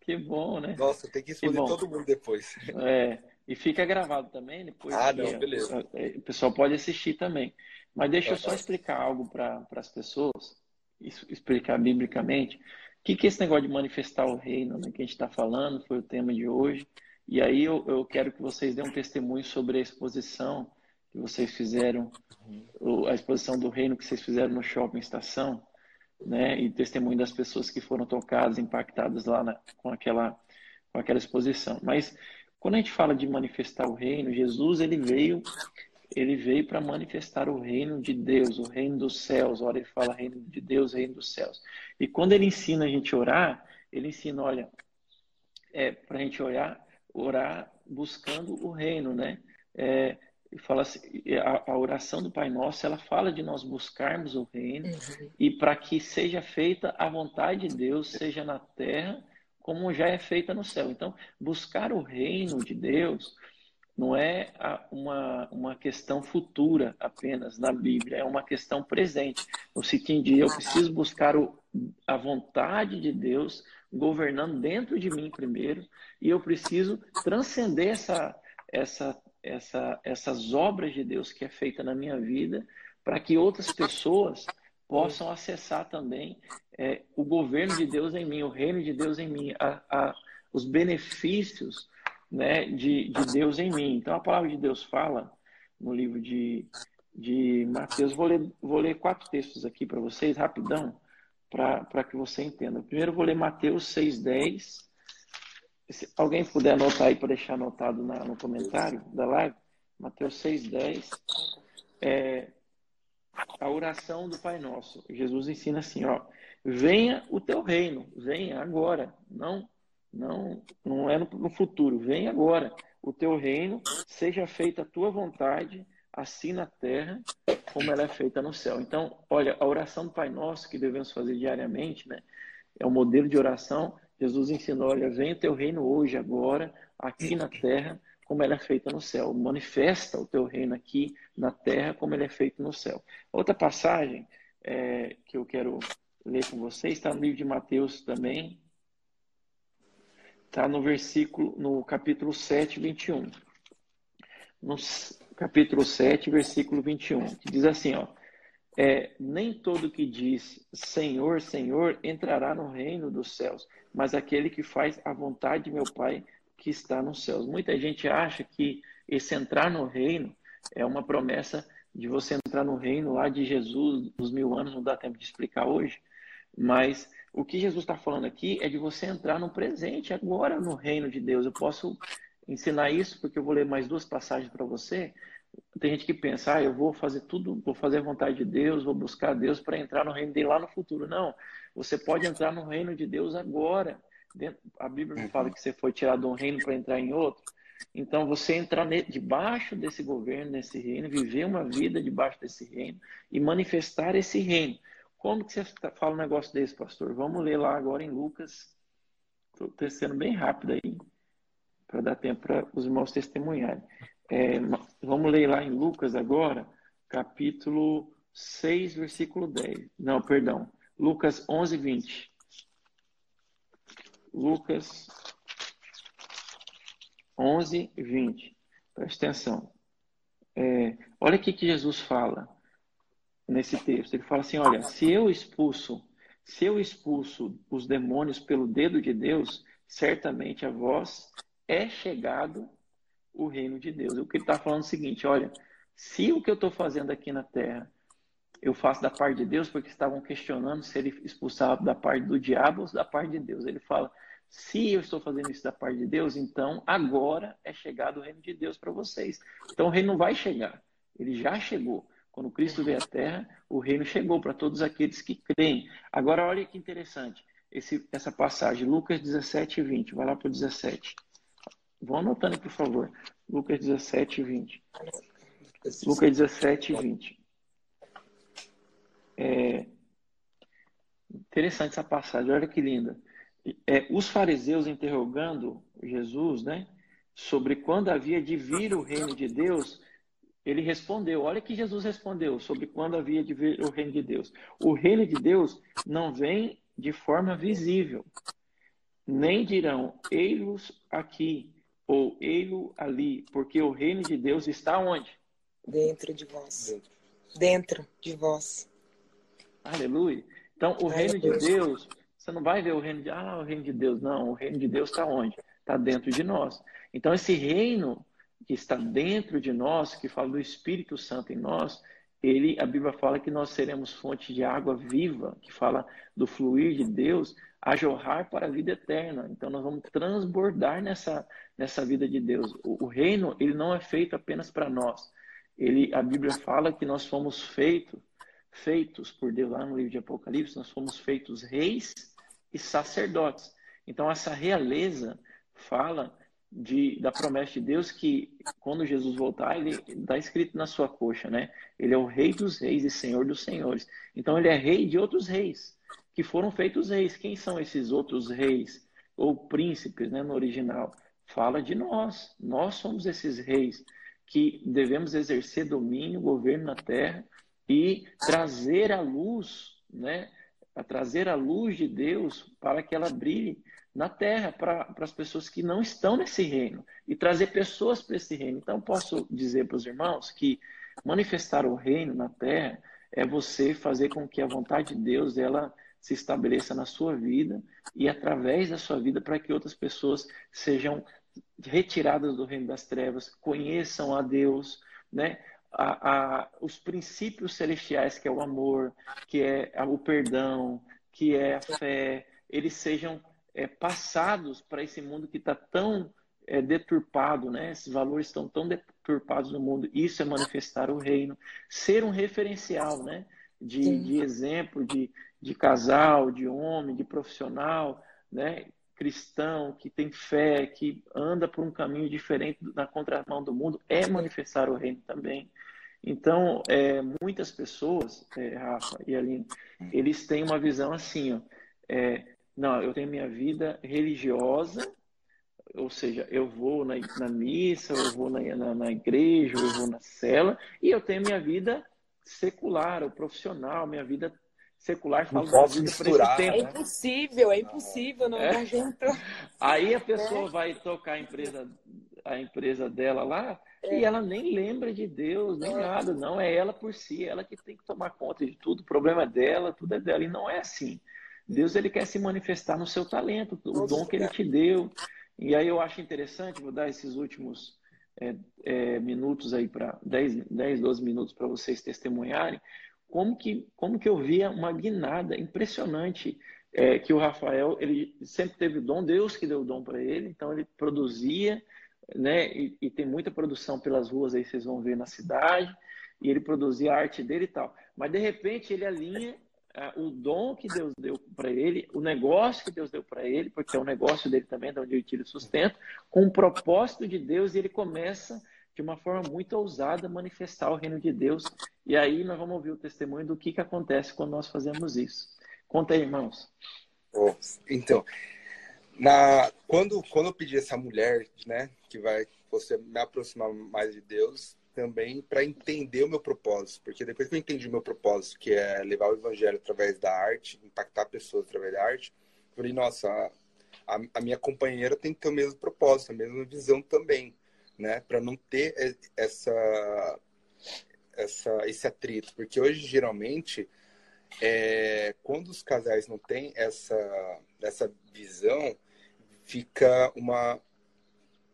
Que bom, né? Nossa, tem que responder todo mundo depois. É, e fica gravado também depois. Ah, não, beleza. É, o pessoal pode assistir também. Mas deixa eu só explicar algo para as pessoas, explicar biblicamente que, que é esse negócio de manifestar o reino né, que a gente está falando, foi o tema de hoje. E aí eu, eu quero que vocês dêem um testemunho sobre a exposição que vocês fizeram, a exposição do reino que vocês fizeram no shopping estação, né? E testemunho das pessoas que foram tocadas, impactadas lá na, com aquela com aquela exposição. Mas quando a gente fala de manifestar o reino, Jesus ele veio ele veio para manifestar o reino de Deus, o reino dos céus. Ora, ele fala reino de Deus, reino dos céus. E quando ele ensina a gente orar, ele ensina, olha, é, para a gente orar, orar buscando o reino, né? É, fala assim, a, a, oração do Pai Nosso, ela fala de nós buscarmos o reino uhum. e para que seja feita a vontade de Deus, seja na terra como já é feita no céu. Então, buscar o reino de Deus não é uma, uma questão futura apenas na Bíblia, é uma questão presente. No sentido de eu preciso buscar o, a vontade de Deus governando dentro de mim primeiro, e eu preciso transcender essa, essa, essa, essas obras de Deus que é feita na minha vida, para que outras pessoas possam acessar também é, o governo de Deus em mim, o reino de Deus em mim, a, a, os benefícios né, de, de Deus em mim. Então a palavra de Deus fala no livro de, de Mateus. Vou ler, vou ler quatro textos aqui para vocês, rapidão, para que você entenda. Primeiro vou ler Mateus 6,10. Se alguém puder anotar aí para deixar anotado na, no comentário da live, Mateus 6,10. É, a oração do Pai Nosso. Jesus ensina assim, ó. Venha o teu reino, venha agora, não não, não é no, no futuro, vem agora. O teu reino, seja feita a tua vontade, assim na terra como ela é feita no céu. Então, olha, a oração do Pai Nosso que devemos fazer diariamente, né? É um modelo de oração. Jesus ensinou, olha, vem o teu reino hoje, agora, aqui na terra, como ela é feita no céu. Manifesta o teu reino aqui na terra, como ele é feito no céu. Outra passagem é, que eu quero ler com vocês está no livro de Mateus também, Está no versículo, no capítulo 7, 21. No capítulo 7, versículo 21, que diz assim, ó. É, nem todo que diz Senhor, Senhor entrará no reino dos céus, mas aquele que faz a vontade de meu Pai que está nos céus. Muita gente acha que esse entrar no reino é uma promessa de você entrar no reino lá de Jesus dos mil anos, não dá tempo de explicar hoje, mas o que Jesus está falando aqui é de você entrar no presente, agora no reino de Deus. Eu posso ensinar isso porque eu vou ler mais duas passagens para você. Tem gente que pensa, ah, eu vou fazer tudo, vou fazer a vontade de Deus, vou buscar Deus para entrar no reino dele lá no futuro. Não, você pode entrar no reino de Deus agora. A Bíblia não fala que você foi tirado de um reino para entrar em outro. Então, você entrar debaixo desse governo, desse reino, viver uma vida debaixo desse reino e manifestar esse reino Como que você tá, fala um negócio desse, pastor? Vamos ler lá agora em Lucas. Estou testando bem rápido aí, para dar tempo para os irmãos testemunharem. É, vamos ler lá em Lucas agora, capítulo 6, versículo 10. Não, perdão. Lucas 11, 20. Lucas 11, 20. Preste atenção. É, olha o que Jesus fala nesse texto. Ele fala assim: olha, se eu expulso, se eu expulso os demônios pelo dedo de Deus, certamente a vós é chegado o reino de Deus. O que ele está falando é o seguinte: olha, se o que eu estou fazendo aqui na terra eu faço da parte de Deus, porque estavam questionando se ele expulsava da parte do diabo ou da parte de Deus. Ele fala: se eu estou fazendo isso da parte de Deus, então agora é chegado o reino de Deus para vocês. Então o reino não vai chegar, ele já chegou. Quando Cristo veio à Terra, o reino chegou para todos aqueles que creem. Agora, olha que interessante esse, essa passagem, Lucas 17, 20. Vai lá para o 17. Vão anotando, por favor. Lucas 17, 20. Lucas 17, 20. É interessante essa passagem, olha que linda. É, os fariseus interrogando Jesus, né, sobre quando havia de vir o reino de Deus, ele respondeu: olha que Jesus respondeu sobre quando havia de vir o reino de Deus. O reino de Deus não vem de forma visível, nem dirão, ei-los aqui ou ei-lo ali, porque o reino de Deus está onde? Dentro de vós. Dentro de vós. Aleluia. Então, o reino de Deus, você não vai ver o reino de, ah, o reino de Deus. Não, o reino de Deus está onde? Está dentro de nós. Então, esse reino que está dentro de nós, que fala do Espírito Santo em nós, ele, a Bíblia fala que nós seremos fonte de água viva, que fala do fluir de Deus, a jorrar para a vida eterna. Então nós vamos transbordar nessa, nessa vida de Deus. O, o reino, ele não é feito apenas para nós. Ele, a Bíblia fala que nós fomos feitos feitos por Deus lá no livro de Apocalipse, nós fomos feitos reis e sacerdotes. Então essa realeza fala de, da promessa de Deus que quando Jesus voltar, ele está escrito na sua coxa, né? Ele é o rei dos reis e senhor dos senhores. Então ele é rei de outros reis que foram feitos reis. Quem são esses outros reis ou príncipes, né, no original? Fala de nós. Nós somos esses reis que devemos exercer domínio, governo na terra e trazer a luz, né? A trazer a luz de Deus para que ela brilhe na terra para as pessoas que não estão nesse reino e trazer pessoas para esse reino. Então, posso dizer para os irmãos que manifestar o reino na terra é você fazer com que a vontade de Deus ela se estabeleça na sua vida e através da sua vida para que outras pessoas sejam retiradas do reino das trevas, conheçam a Deus, né? A, a, os princípios celestiais, que é o amor, que é o perdão, que é a fé, eles sejam é, passados para esse mundo que está tão é, deturpado, né? Esses valores estão tão deturpados no mundo. Isso é manifestar o reino, ser um referencial, né? De, de exemplo, de, de casal, de homem, de profissional, né? Cristão que tem fé, que anda por um caminho diferente na contramão do mundo, é manifestar o reino também. Então, é, muitas pessoas, é, Rafa e Aline, eles têm uma visão assim, ó, é, não, eu tenho minha vida religiosa, ou seja, eu vou na, na missa, eu vou na, na, na, igreja, eu vou na cela, e eu tenho minha vida secular, ou profissional, minha vida secular, falo da vida misturar, tempo. É impossível, é impossível, não é. junto. Aí a pessoa é. vai tocar a empresa, a empresa dela lá, é. e ela nem lembra de Deus, nem é. nada, não, é ela por si, ela que tem que tomar conta de tudo, o problema é dela, tudo é dela, e não é assim. Deus ele quer se manifestar no seu talento, o dom que ele te deu. E aí eu acho interessante, vou dar esses últimos é, é, minutos aí para 10, 10, 12 minutos para vocês testemunharem, como que, como que eu via uma guinada impressionante é, que o Rafael, ele sempre teve o dom, Deus que deu o dom para ele, então ele produzia, né, e, e, tem muita produção pelas ruas aí, vocês vão ver na cidade, e ele produzia a arte dele e tal. Mas de repente ele alinha o dom que Deus deu para ele, o negócio que Deus deu para ele, porque é o negócio dele também, de onde ele tira o sustento, com o propósito de Deus, e ele começa de uma forma muito ousada, manifestar o reino de Deus. E aí nós vamos ouvir o testemunho do que, que acontece quando nós fazemos isso. Conta aí, irmãos. Oh, então, na, quando, quando eu pedi essa mulher, né, que vai você me aproximar mais de Deus, também para entender o meu propósito, porque depois que eu entendi o meu propósito, que é levar o evangelho através da arte, impactar pessoas através da arte, eu falei, nossa, a, a minha companheira tem que ter o mesmo propósito, a mesma visão também, né, para não ter essa, essa esse atrito, porque hoje geralmente é, quando os casais não têm essa essa visão, fica uma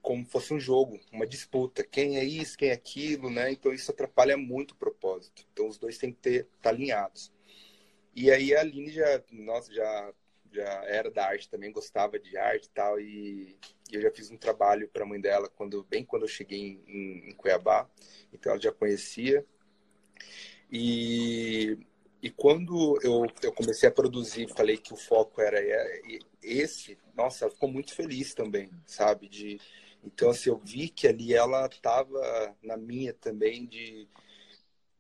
como fosse um jogo, uma disputa. Quem é isso, quem é aquilo, né? Então isso atrapalha muito o propósito. Então os dois têm que ter tá alinhados. E aí a Aline já, nossa, já já era da arte também, gostava de arte e tal e eu já fiz um trabalho para a mãe dela quando bem quando eu cheguei em, em Cuiabá. Então ela já conhecia. E e quando eu, eu comecei a produzir, falei que o foco era esse, nossa, ela ficou muito feliz também, sabe? De, então, assim, eu vi que ali ela estava na minha também de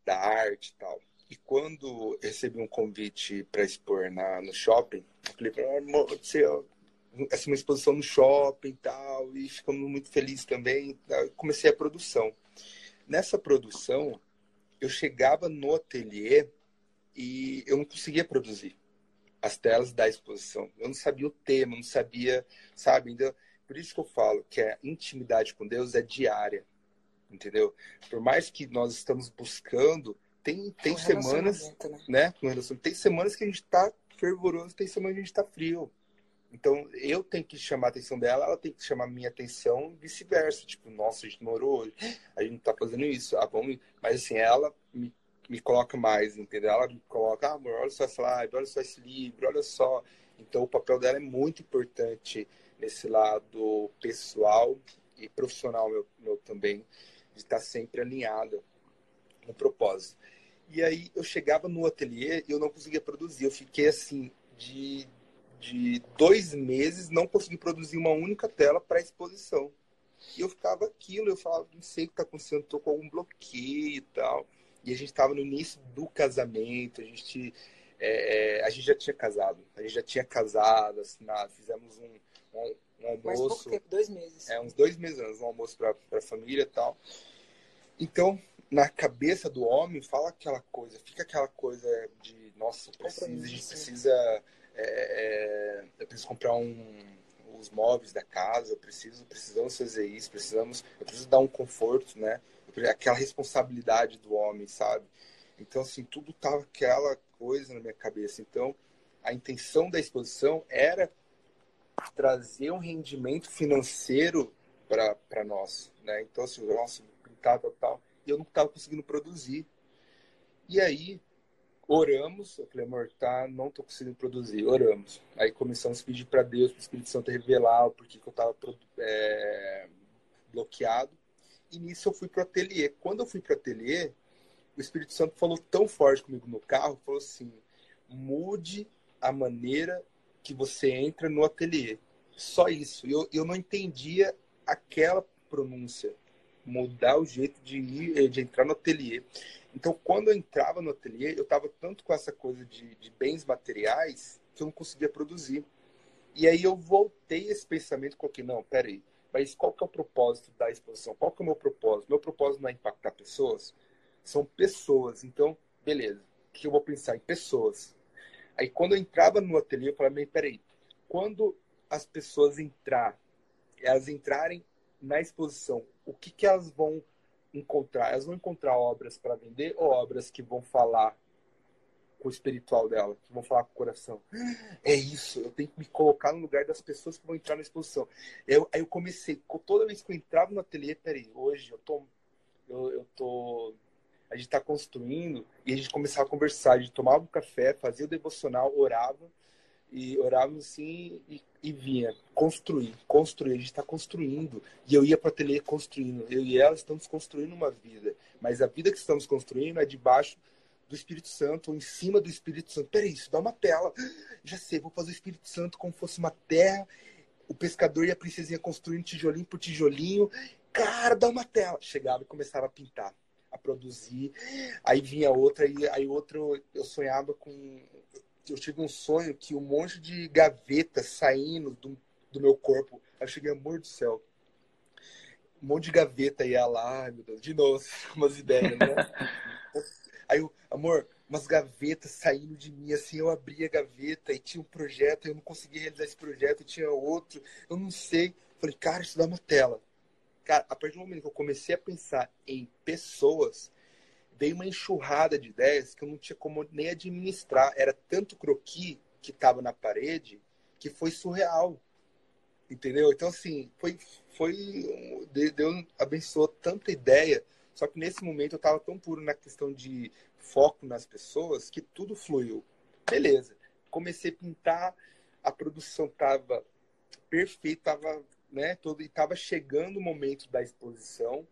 da arte e tal. E quando recebi um convite para expor na, no shopping, eu falei para ela, essa é uma exposição no shopping e tal, e ficamos muito felizes também. Comecei a produção. Nessa produção, eu chegava no ateliê e eu não conseguia produzir as telas da exposição. Eu não sabia o tema, não sabia, sabe? Então, por isso que eu falo que a intimidade com Deus é diária, entendeu? Por mais que nós estamos buscando, tem, tem um semanas, né? né? Tem semanas que a gente está fervoroso, tem semanas que a gente está frio. Então, eu tenho que chamar a atenção dela, ela tem que chamar a minha atenção, vice-versa. Tipo, nossa, a gente demorou hoje, a gente tá fazendo isso. Ah, vamos... Mas, assim, ela me, me coloca mais, entendeu? Ela me coloca, ah, amor, olha só essa live, olha só esse livro, olha só. Então, o papel dela é muito importante nesse lado pessoal e profissional meu, meu também, de estar sempre alinhada no propósito. E aí eu chegava no ateliê e eu não conseguia produzir. Eu fiquei assim, de, de dois meses, não consegui produzir uma única tela para exposição. E eu ficava aquilo, eu falava, não sei o que está acontecendo, estou com algum bloqueio e tal. E a gente estava no início do casamento, a gente, é, é, a gente já tinha casado, a gente já tinha casado, assinado, fizemos um, um, um almoço. Mais pouco tempo, dois meses. É, uns dois meses um almoço para a família e tal. Então, na cabeça do homem, fala aquela coisa, fica aquela coisa de, nossa, precisa, a gente precisa, é, é, eu preciso comprar um, os móveis da casa, eu preciso, precisamos fazer isso, precisamos, eu preciso dar um conforto, né? Aquela responsabilidade do homem, sabe? Então, assim, tudo tava aquela coisa na minha cabeça. Então, a intenção da exposição era trazer um rendimento financeiro para nós, né? Então, assim, nossa, pintar, tal. E eu não estava conseguindo produzir. E aí, oramos. Eu falei, amor, tá, não estou conseguindo produzir. Oramos. Aí começamos a pedir para Deus, para o Espírito Santo revelar o porquê que eu estava é, bloqueado. E nisso eu fui para o ateliê. Quando eu fui para o ateliê, o Espírito Santo falou tão forte comigo no carro, falou assim, mude a maneira que você entra no ateliê. Só isso. Eu, eu não entendia aquela pronúncia. Mudar o jeito de ir, eh, de entrar no ateliê. Então, quando eu entrava no ateliê, eu estava tanto com essa coisa de, de bens materiais que eu não conseguia produzir. E aí eu voltei esse pensamento com que não, peraí, mas qual que é o propósito da exposição? Qual que é o meu propósito? Meu propósito não é impactar pessoas? São pessoas. Então, beleza. O que eu vou pensar? Em pessoas. Aí quando eu entrava no ateliê, eu falava, peraí, quando as pessoas entrar, elas entrarem na exposição, o que, que elas vão encontrar? Elas vão encontrar obras para vender ou obras que vão falar com o espiritual dela, que vão falar com o coração. É isso, eu tenho que me colocar no lugar das pessoas que vão entrar na exposição. Eu, aí eu comecei, toda vez que eu entrava no ateliê, peraí, hoje eu tô, eu, eu tô a gente está construindo e a gente começava a conversar, a gente tomava um café, fazia o devocional, orava e orávamos assim e, e vinha construir, construir, a gente está construindo e eu ia para o ateliê construindo, eu e ela estamos construindo uma vida, mas a vida que estamos construindo é debaixo do Espírito Santo, ou em cima do Espírito Santo. Peraí, isso dá uma tela. Já sei, vou fazer o Espírito Santo como fosse uma terra. O pescador e a princesinha construindo tijolinho por tijolinho cara, dá uma tela. Chegava e começava a pintar, a produzir. Aí vinha outra, e aí outro, eu sonhava com. Eu tive um sonho que um monte de gavetas saindo do, do meu corpo. Aí eu cheguei, amor do céu. Um monte de gaveta ia lá, meu Deus, de novo, umas ideias, né? Aí eu, amor, umas gavetas saindo de mim, assim, eu abri a gaveta e tinha um projeto, eu não conseguia realizar esse projeto, tinha outro, eu não sei. Falei, cara, isso dá uma tela. Cara, a partir do momento que eu comecei a pensar em pessoas, veio uma enxurrada de ideias que eu não tinha como nem administrar. Era tanto croqui que estava na parede que foi surreal. Entendeu? Então, assim, foi. foi Deus abençoou tanta ideia. Só que nesse momento eu estava tão puro na questão de foco nas pessoas que tudo fluiu. Beleza. Comecei a pintar, a produção tava perfeita, tava, né, todo e tava chegando o momento da exposição.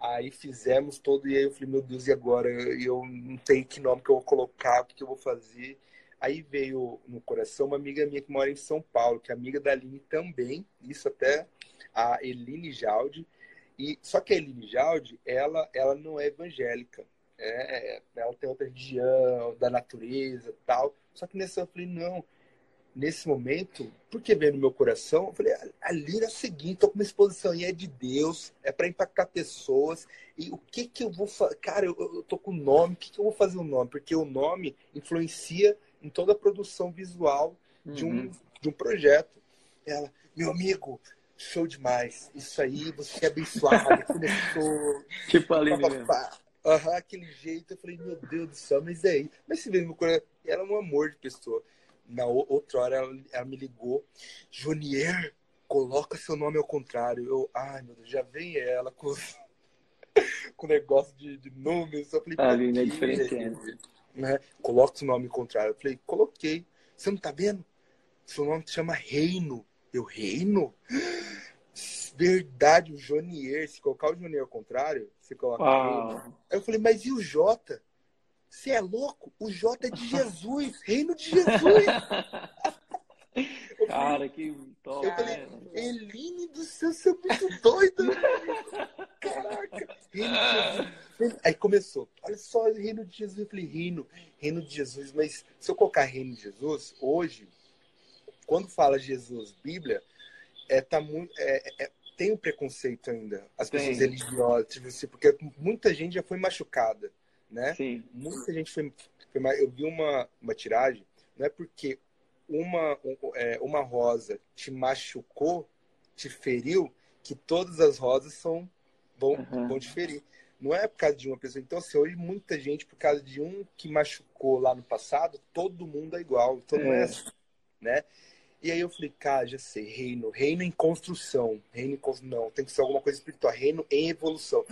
Aí fizemos todo e aí eu falei, meu Deus, e agora eu não tenho que nome que eu vou colocar, o que eu vou fazer. Aí veio no coração uma amiga minha que mora em São Paulo, que é amiga da Aline também, isso até a Eline Jaldi. E só que a Eline Jaldi, ela ela não é evangélica. É, é, ela tem outra religião, da natureza tal. Só que nesse eu falei, não, nesse momento, porque veio no meu coração, eu falei, ali é o seguinte, tô com uma exposição e é de Deus, é para impactar pessoas. E o que que eu vou fazer? Cara, eu, eu tô com o nome, o que que eu vou fazer o nome? Porque o nome influencia em toda a produção visual de, um, uhum. de um projeto. Ela, meu amigo, show demais. Isso aí, você é abençoado. Começou. Tipo ali mesmo. Aham, aquele jeito. Eu falei, meu Deus do céu, mas é aí. Mas se vê no coração, ela é um amor de pessoa. Na outra hora, ela, ela me ligou. Jonier, coloca seu nome ao contrário. Eu, ai, meu Deus, já vem ela com, com negócio de, de números. Eu falei, ah, ali, né? Diferente. Né? Coloca seu nome ao contrário. Eu falei, coloquei. Você não tá vendo? Seu nome se chama Reino. Eu, Reino? Verdade, o Jonier. Se colocar o Jonier ao contrário, você coloca Reino. Aí eu falei, mas e o Jota? Você é louco? O J é de Jesus, reino de Jesus. Cara, que top. Eu falei, Eline do céu, você é muito doido. Caraca, reino de Jesus. Aí começou, olha só, reino de Jesus. Eu falei, reino, reino de Jesus. Mas se eu colocar reino de Jesus, hoje, quando fala Jesus, Bíblia, é, tá muito, é, é, tem um preconceito ainda. As pessoas religiosas, tipo assim, porque muita gente já foi machucada né? Sim. Muita gente foi, foi eu vi uma, uma tiragem, não é porque uma, é, uma rosa te machucou, te feriu, que todas as rosas são vão, uhum. vão te ferir. Não é por causa de uma pessoa. Então, assim, hoje muita gente, por causa de um que machucou lá no passado, todo mundo é igual. Então é. não é assim, né? E aí eu falei, cara, já sei, reino, reino em construção, reino em construção, não, tem que ser alguma coisa espiritual, reino em evolução.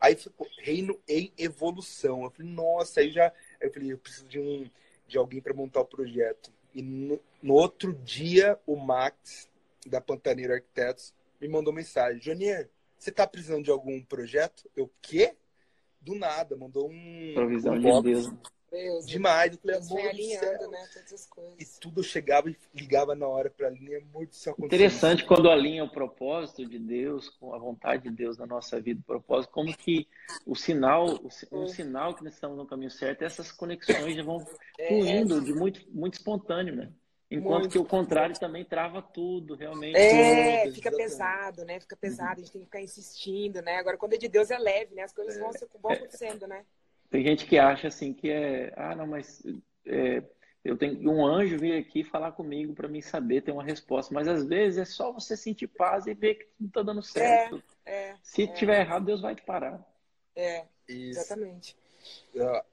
Aí ficou, reino em evolução. Eu falei, nossa, aí já, eu falei, eu preciso de um, de alguém para montar o projeto. E no, no, outro dia, o Max, da Pantaneiro Arquitetos, me mandou mensagem, Jonier, você tá precisando de algum projeto? Eu, quê? Do nada, mandou um... Provisão um de Deus. Deus. Demais. Eu falei, amor alinhando, né? Todas as coisas. E tudo chegava e ligava na hora para a linha, amor do céu. Interessante isso. quando alinha o propósito de Deus com a vontade de Deus na nossa vida, o propósito, como que o sinal, um é. sinal que nós estamos no caminho certo, essas conexões já vão é. fluindo é. de muito, muito espontâneo, né? Enquanto muito. que o contrário também trava tudo, realmente. É, tudo, fica pesado, né? Fica pesado, uhum. a gente tem que ficar insistindo, né? Agora, quando é de Deus, é leve, né? As coisas é. vão, vão acontecendo, né? Tem gente que acha assim que é, ah, não, mas é, eu tenho um anjo vir aqui falar comigo para mim saber ter uma resposta, mas às vezes é só você sentir paz e ver que não está dando certo. É, é, Se é. tiver errado, Deus vai te parar. É, Isso. exatamente.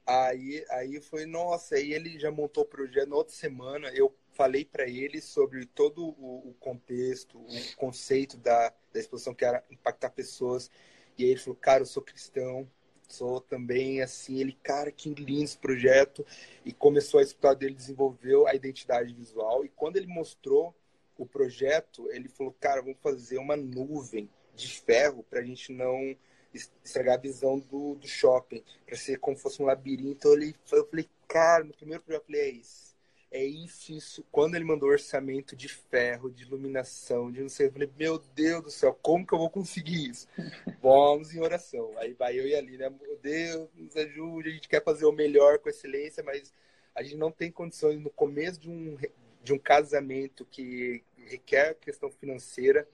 Aí, aí foi, nossa, aí ele já montou o projeto na outra semana. Eu falei para ele sobre todo o, o, contexto, o conceito da, da exposição que era impactar pessoas. E aí ele falou, cara, eu sou cristão, sou também assim, ele, cara, que lindo esse projeto. E começou a escutar dele, desenvolveu a identidade visual. E quando ele mostrou o projeto, ele falou, cara, vamos fazer uma nuvem de ferro para a gente não estragar a visão do, do shopping, para ser como fosse um labirinto. Eu falei, eu falei, cara, no primeiro projeto eu falei, é isso. É isso, isso. Quando ele mandou orçamento de ferro, de iluminação, de não sei, eu falei, meu Deus do céu, como que eu vou conseguir isso? Vamos em oração. Aí vai eu e ali, né? Meu Deus, nos ajude, a gente quer fazer o melhor com excelência, mas a gente não tem condições no começo de um, de um casamento que requer questão financeira.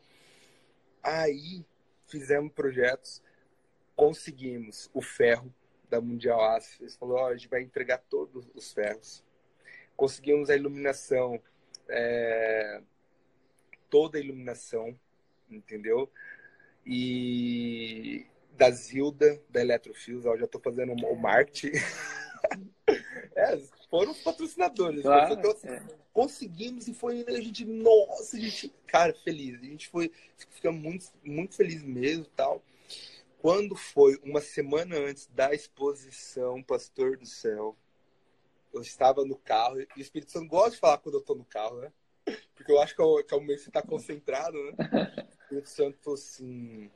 Aí fizemos projetos, conseguimos o ferro da Mundial Aço. Eles falaram, oh, a gente vai entregar todos os ferros conseguimos a iluminação, é, toda a iluminação, entendeu? E da Zilda, da Eletrofios, ó, já estou fazendo o marketing. é, foram os patrocinadores. Claro, é. Conseguimos e foi a gente, nossa, a gente, cara, feliz. A gente foi, fica muito, muito feliz mesmo tal. Quando foi uma semana antes da exposição Pastor do Céu, eu estava no carro, e o Espírito Santo gosta de falar quando eu estou no carro, né? Porque eu acho que é o, que é o momento que você está concentrado, né? O Espírito Santo falou assim: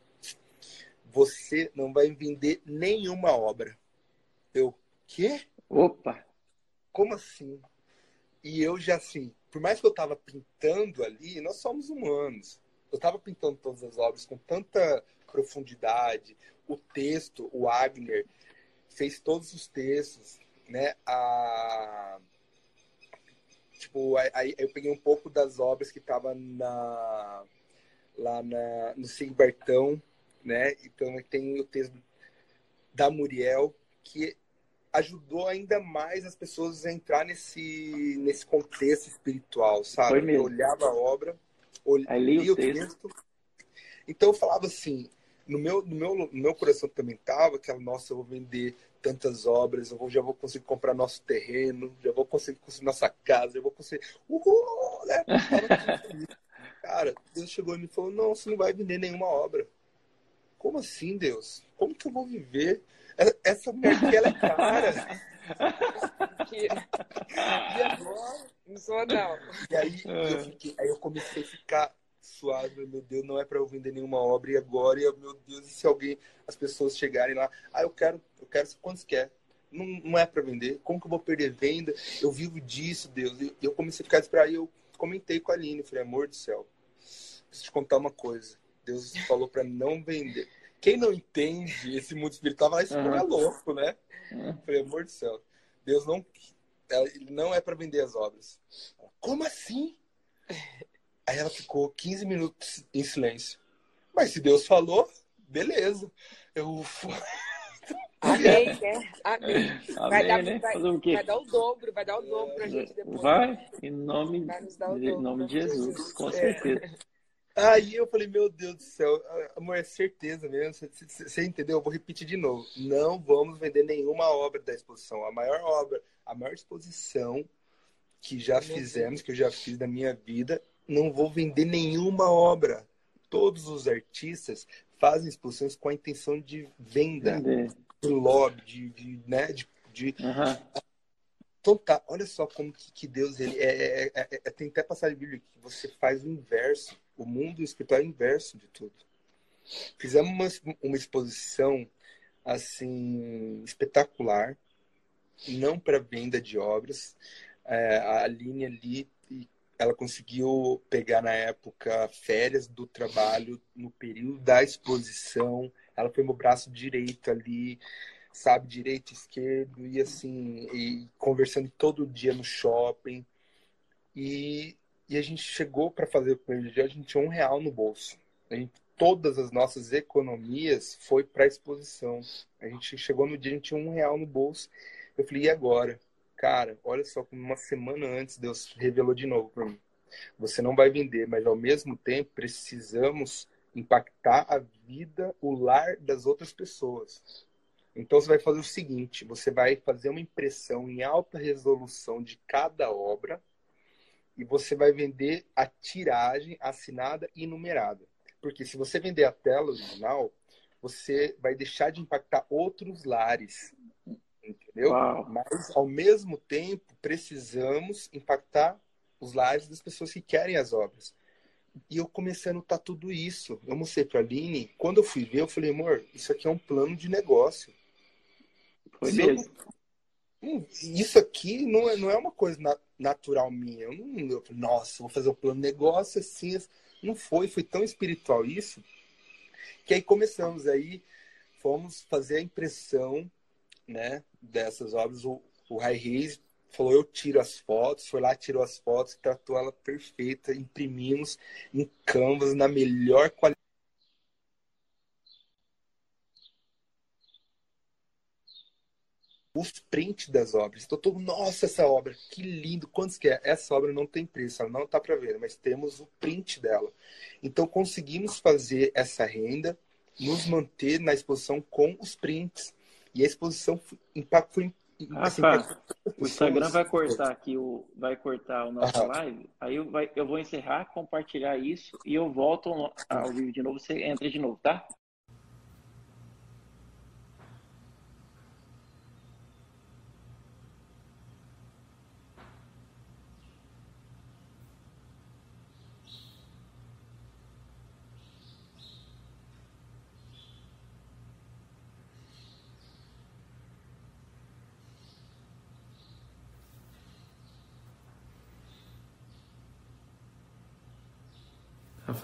você não vai vender nenhuma obra. Eu, quê? Opa! Como assim? E eu já assim, por mais que eu estava pintando ali, nós somos humanos. Eu estava pintando todas as obras com tanta profundidade. O texto, o Wagner fez todos os textos, né, a tipo, aí eu peguei um pouco das obras que tava na lá na no Sigbartão, né? Então tem o texto da Muriel que ajudou ainda mais as pessoas a entrar nesse nesse contexto espiritual, sabe? Eu olhava a obra, olhava o texto. texto. Então eu falava assim, no meu, no meu, no meu coração também tava que, nossa, eu vou vender tantas obras, eu vou, já vou conseguir comprar nosso terreno, já vou conseguir construir nossa casa, já vou conseguir. Uhul! Né? Cara, Deus chegou e me falou: não, você não vai vender nenhuma obra. Como assim, Deus? Como que eu vou viver? Essa mulher aqui, ela é cara. e agora? Não sou, não. E aí eu, fiquei, aí eu comecei a ficar suave, meu Deus, não é para eu vender nenhuma obra e agora, e, meu Deus, e se alguém, as pessoas chegarem lá, ah, eu quero, eu quero quantos quer. Não, não é para vender. Como que eu vou perder venda? Eu vivo disso, Deus. E eu comecei a ficar. E eu comentei com a Aline. Falei, amor do céu, preciso te contar uma coisa. Deus falou para não vender. Quem não entende esse mundo espiritual vai se uhum. louco, né? Uhum. Falei, amor do céu, Deus não, não é para vender as obras. Como assim? Aí ela ficou 15 minutos em silêncio. Mas se Deus falou, beleza. Eu. Amém, né? Amém. Vai, dar, né? vai, vai, dar o dobro, vai dar o dobro pra gente depois. Vai, em nome, em nome de Jesus, Jesus. com certeza. Aí eu falei, meu Deus do céu, amor, é certeza mesmo. Você, você, entendeu? Eu vou repetir de novo. Não vamos vender nenhuma obra da exposição. A maior obra, a maior exposição que já fizemos, que eu já fiz da minha vida, não vou vender nenhuma obra. Todos os artistas fazem exposições com a intenção de venda, de lobby, de, de, né, de, de... Uhum. Então tá, olha só como que, que Deus ele é, é, é, é tem até passagem bíblica que você faz o inverso. O mundo espiritual é o inverso de tudo. Fizemos uma, uma exposição assim espetacular, não para venda de obras. É, a linha ali ela conseguiu pegar na época férias do trabalho no período da exposição. Ela foi meu braço direito ali, sabe, direito, esquerdo, e assim, e conversando todo dia no shopping. E, e a gente chegou para fazer o primeiro dia, a gente tinha um real no bolso. A gente, todas as nossas economias foi para exposição. A gente chegou no dia, a gente tinha um real no bolso. Eu falei, e agora? Cara, olha só como uma semana antes Deus revelou de novo para mim. Você não vai vender, mas ao mesmo tempo precisamos impactar a vida, o lar das outras pessoas. Então você vai fazer o seguinte: você vai fazer uma impressão em alta resolução de cada obra e você vai vender a tiragem assinada e numerada. Porque se você vender a tela original, você vai deixar de impactar outros lares entendeu? Uau. Mas, ao mesmo tempo, precisamos impactar os lares das pessoas que querem as obras. E eu comecei a notar tudo isso. Eu mostrei para a Aline. Quando eu fui ver, eu falei, amor, isso aqui é um plano de negócio. Foi mesmo. Hum, isso aqui não é, não é uma coisa na, natural minha. Eu não, eu, nossa, vou fazer um plano de negócio assim. Não foi, foi tão espiritual isso, que aí começamos aí, fomos fazer a impressão, né, dessas obras. O, o High Reis falou, eu tiro as fotos, foi lá, tirou as fotos, tratou ela perfeita, imprimimos em Canvas, na melhor qualidade os prints das obras. Então, todo, nossa, essa obra, que lindo, quantos que é? Essa obra não tem preço, ela não está para ver, mas temos o print dela. Então, conseguimos fazer essa renda, nos manter na exposição com os prints. E a exposição foi, foi assim, Rafa, o Instagram vai cortar aqui o vai cortar o nosso Aham. live. Aí eu, vai, eu vou encerrar, compartilhar isso e eu volto ao vivo de novo. Você entra de novo, tá?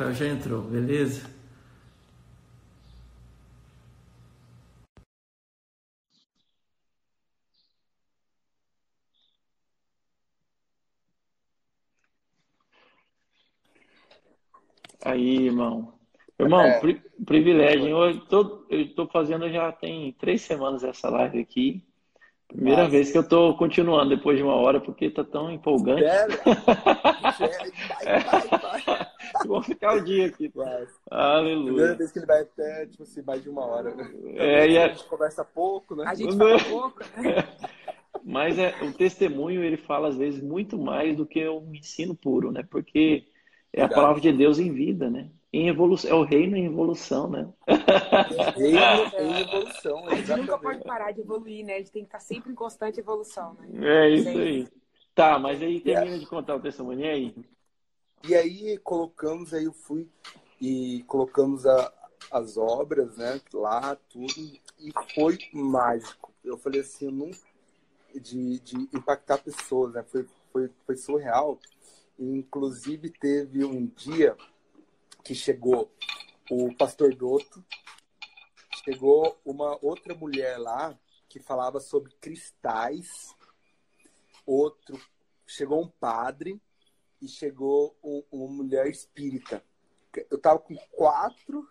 Rafael já entrou, beleza? Aí, irmão. Irmão, é. pri privilégio. Eu estou fazendo já tem três semanas essa live aqui. Primeira Nossa. vez que eu estou continuando depois de uma hora, porque está tão empolgante. Sério? vai, vai, vai. Vou ficar o dia aqui. Vai. Aleluia. Primeira vez que ele vai até, tipo assim, mais de uma hora. Né? É, e a... a gente conversa pouco, né? A gente fala pouco, né? Mas é, o testemunho, ele fala às vezes muito mais do que o ensino puro, né? Porque é a palavra de Deus em vida, né? Em evolução, é o reino em evolução, né? reino em evolução. A gente nunca pode parar de evoluir, né? A gente tem que estar sempre em constante evolução, né? É isso aí. Tá, mas aí termina de contar o testemunho e aí. E aí colocamos, aí eu fui e colocamos a, as obras, né, lá, tudo, e foi mágico. Eu falei assim, eu não, de, de impactar pessoas, né, foi, foi, foi surreal. Inclusive teve um dia que chegou o pastor Doto, chegou uma outra mulher lá que falava sobre cristais, outro, chegou um padre, e chegou um, uma mulher espírita. Eu tava com quatro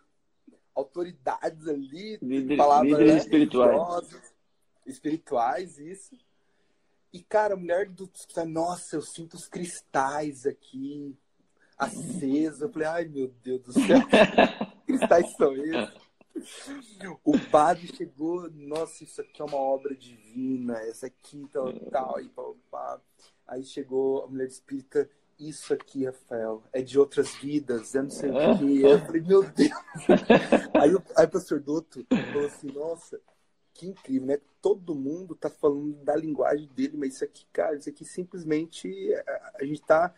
autoridades ali, Líder, palavras líderes né, espirituais. espirituais, isso. E, cara, a mulher do nossa, eu sinto os cristais aqui, acesa. Eu falei, ai meu Deus do céu, que cristais são esses? O padre chegou, nossa, isso aqui é uma obra divina, essa aqui, tal, tal, e pá, pá. Aí chegou a mulher espírita, isso aqui, Rafael, é de outras vidas, eu não sei o que. Eu falei, meu Deus. aí, aí o pastor Douto falou assim, nossa, que incrível, né? Todo mundo tá falando da linguagem dele, mas isso aqui, cara, isso aqui simplesmente a gente tá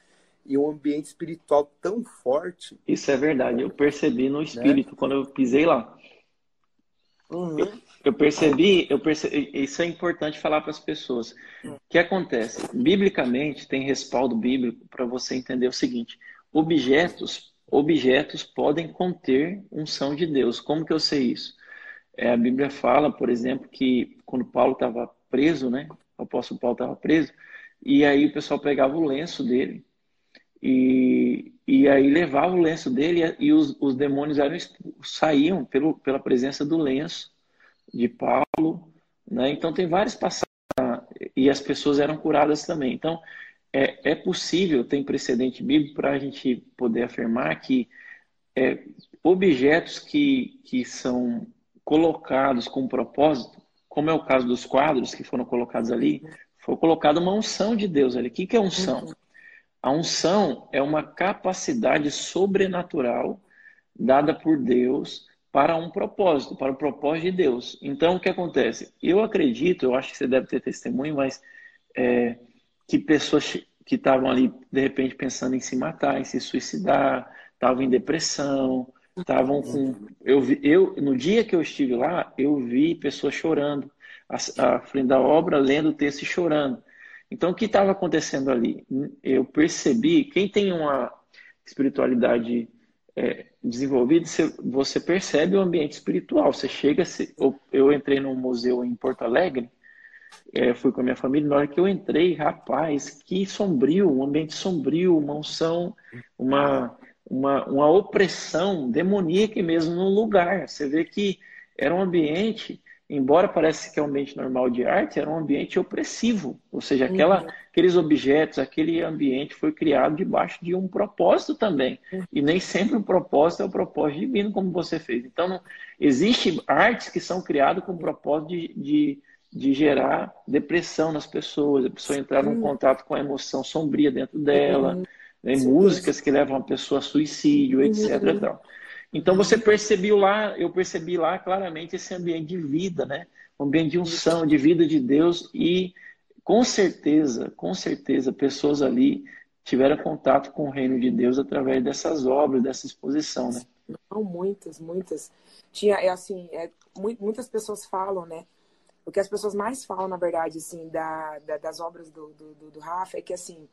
em um ambiente espiritual tão forte. Isso é verdade, eu percebi no espírito né? quando eu pisei lá. Uhum. Eu, eu, percebi, eu percebi, isso é importante falar para as pessoas. O que acontece? Biblicamente, tem respaldo bíblico para você entender o seguinte: objetos, objetos podem conter unção de Deus. Como que eu sei isso? É, a Bíblia fala, por exemplo, que quando Paulo estava preso, né? O apóstolo Paulo estava preso, e aí o pessoal pegava o lenço dele e, e aí levava o lenço dele e os, os demônios eram, saíam pelo, pela presença do lenço de Paulo. Né? Então tem várias passagens e as pessoas eram curadas também. Então é, é possível, tem precedente bíblico para a gente poder afirmar que é, objetos que, que são colocados com propósito, como é o caso dos quadros que foram colocados ali, foi colocada uma unção de Deus ali. O que, que é unção? A unção é uma capacidade sobrenatural dada por Deus para um propósito, para o propósito de Deus. Então, o que acontece? Eu acredito, eu acho que você deve ter testemunho, mas é, que pessoas que estavam ali, de repente, pensando em se matar, em se suicidar, estavam em depressão, estavam com. Eu, vi, eu, no dia que eu estive lá, eu vi pessoas chorando, à frente da obra, lendo o texto e chorando. Então, o que estava acontecendo ali? Eu percebi, quem tem uma espiritualidade é, desenvolvida, você percebe o ambiente espiritual. Você chega, eu entrei num museu em Porto Alegre, é, fui com a minha família, na hora que eu entrei, rapaz, que sombrio, um ambiente sombrio, uma unção, uma, uma, uma opressão demoníaca mesmo no lugar. Você vê que era um ambiente, embora pareça que é um ambiente normal de arte, era um ambiente opressivo. Ou seja, aquela, uhum. aqueles objetos, aquele ambiente foi criado debaixo de um propósito também. Uhum. E nem sempre o propósito é o propósito divino, como você fez. Então, não, existe artes que são criadas com o propósito de, de de gerar depressão nas pessoas, a pessoa entrar num contato com a emoção sombria dentro dela, uhum. né? músicas que levam a pessoa a suicídio, etc. Então você percebeu lá, eu percebi lá claramente esse ambiente de vida, né? Um ambiente de unção, de vida de Deus e com certeza, com certeza, pessoas ali tiveram contato com o reino de Deus através dessas obras, dessa exposição, né? Não, muitas, muitas. Tinha, é assim, é, muitas pessoas falam, né? o que as pessoas mais falam, na verdade, assim, da, da das obras do, do, do, Rafa é que, assim,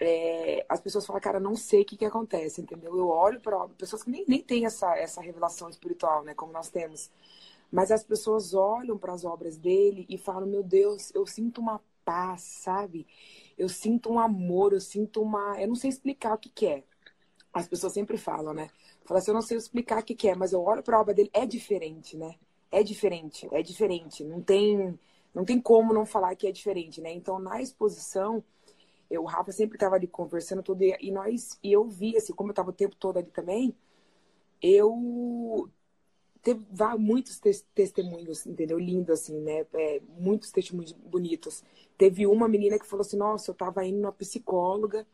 é, as pessoas falam, cara, não sei o que, que acontece, entendeu? Eu olho para pessoas que nem, nem têm essa, essa revelação espiritual, né, como nós temos. Mas as pessoas olham para as obras dele e falam, meu Deus, eu sinto uma paz, sabe? Eu sinto um amor, eu sinto uma. Eu não sei explicar o que, que é. As pessoas sempre falam, né? Fala assim, eu não sei explicar o que, que é, mas eu olho para a obra dele, é diferente, né? é diferente, é diferente. Não tem, não tem como não falar que é diferente, né? Então, na exposição, eu, o Rafa sempre estava ali conversando tudo e nós e eu vi assim, como eu estava o tempo todo ali também, eu teve muitos te testemunhos, entendeu? Lindo assim, né? É, muitos testemunhos bonitos. Teve uma menina que falou assim: "Nossa, eu estava indo na psicóloga,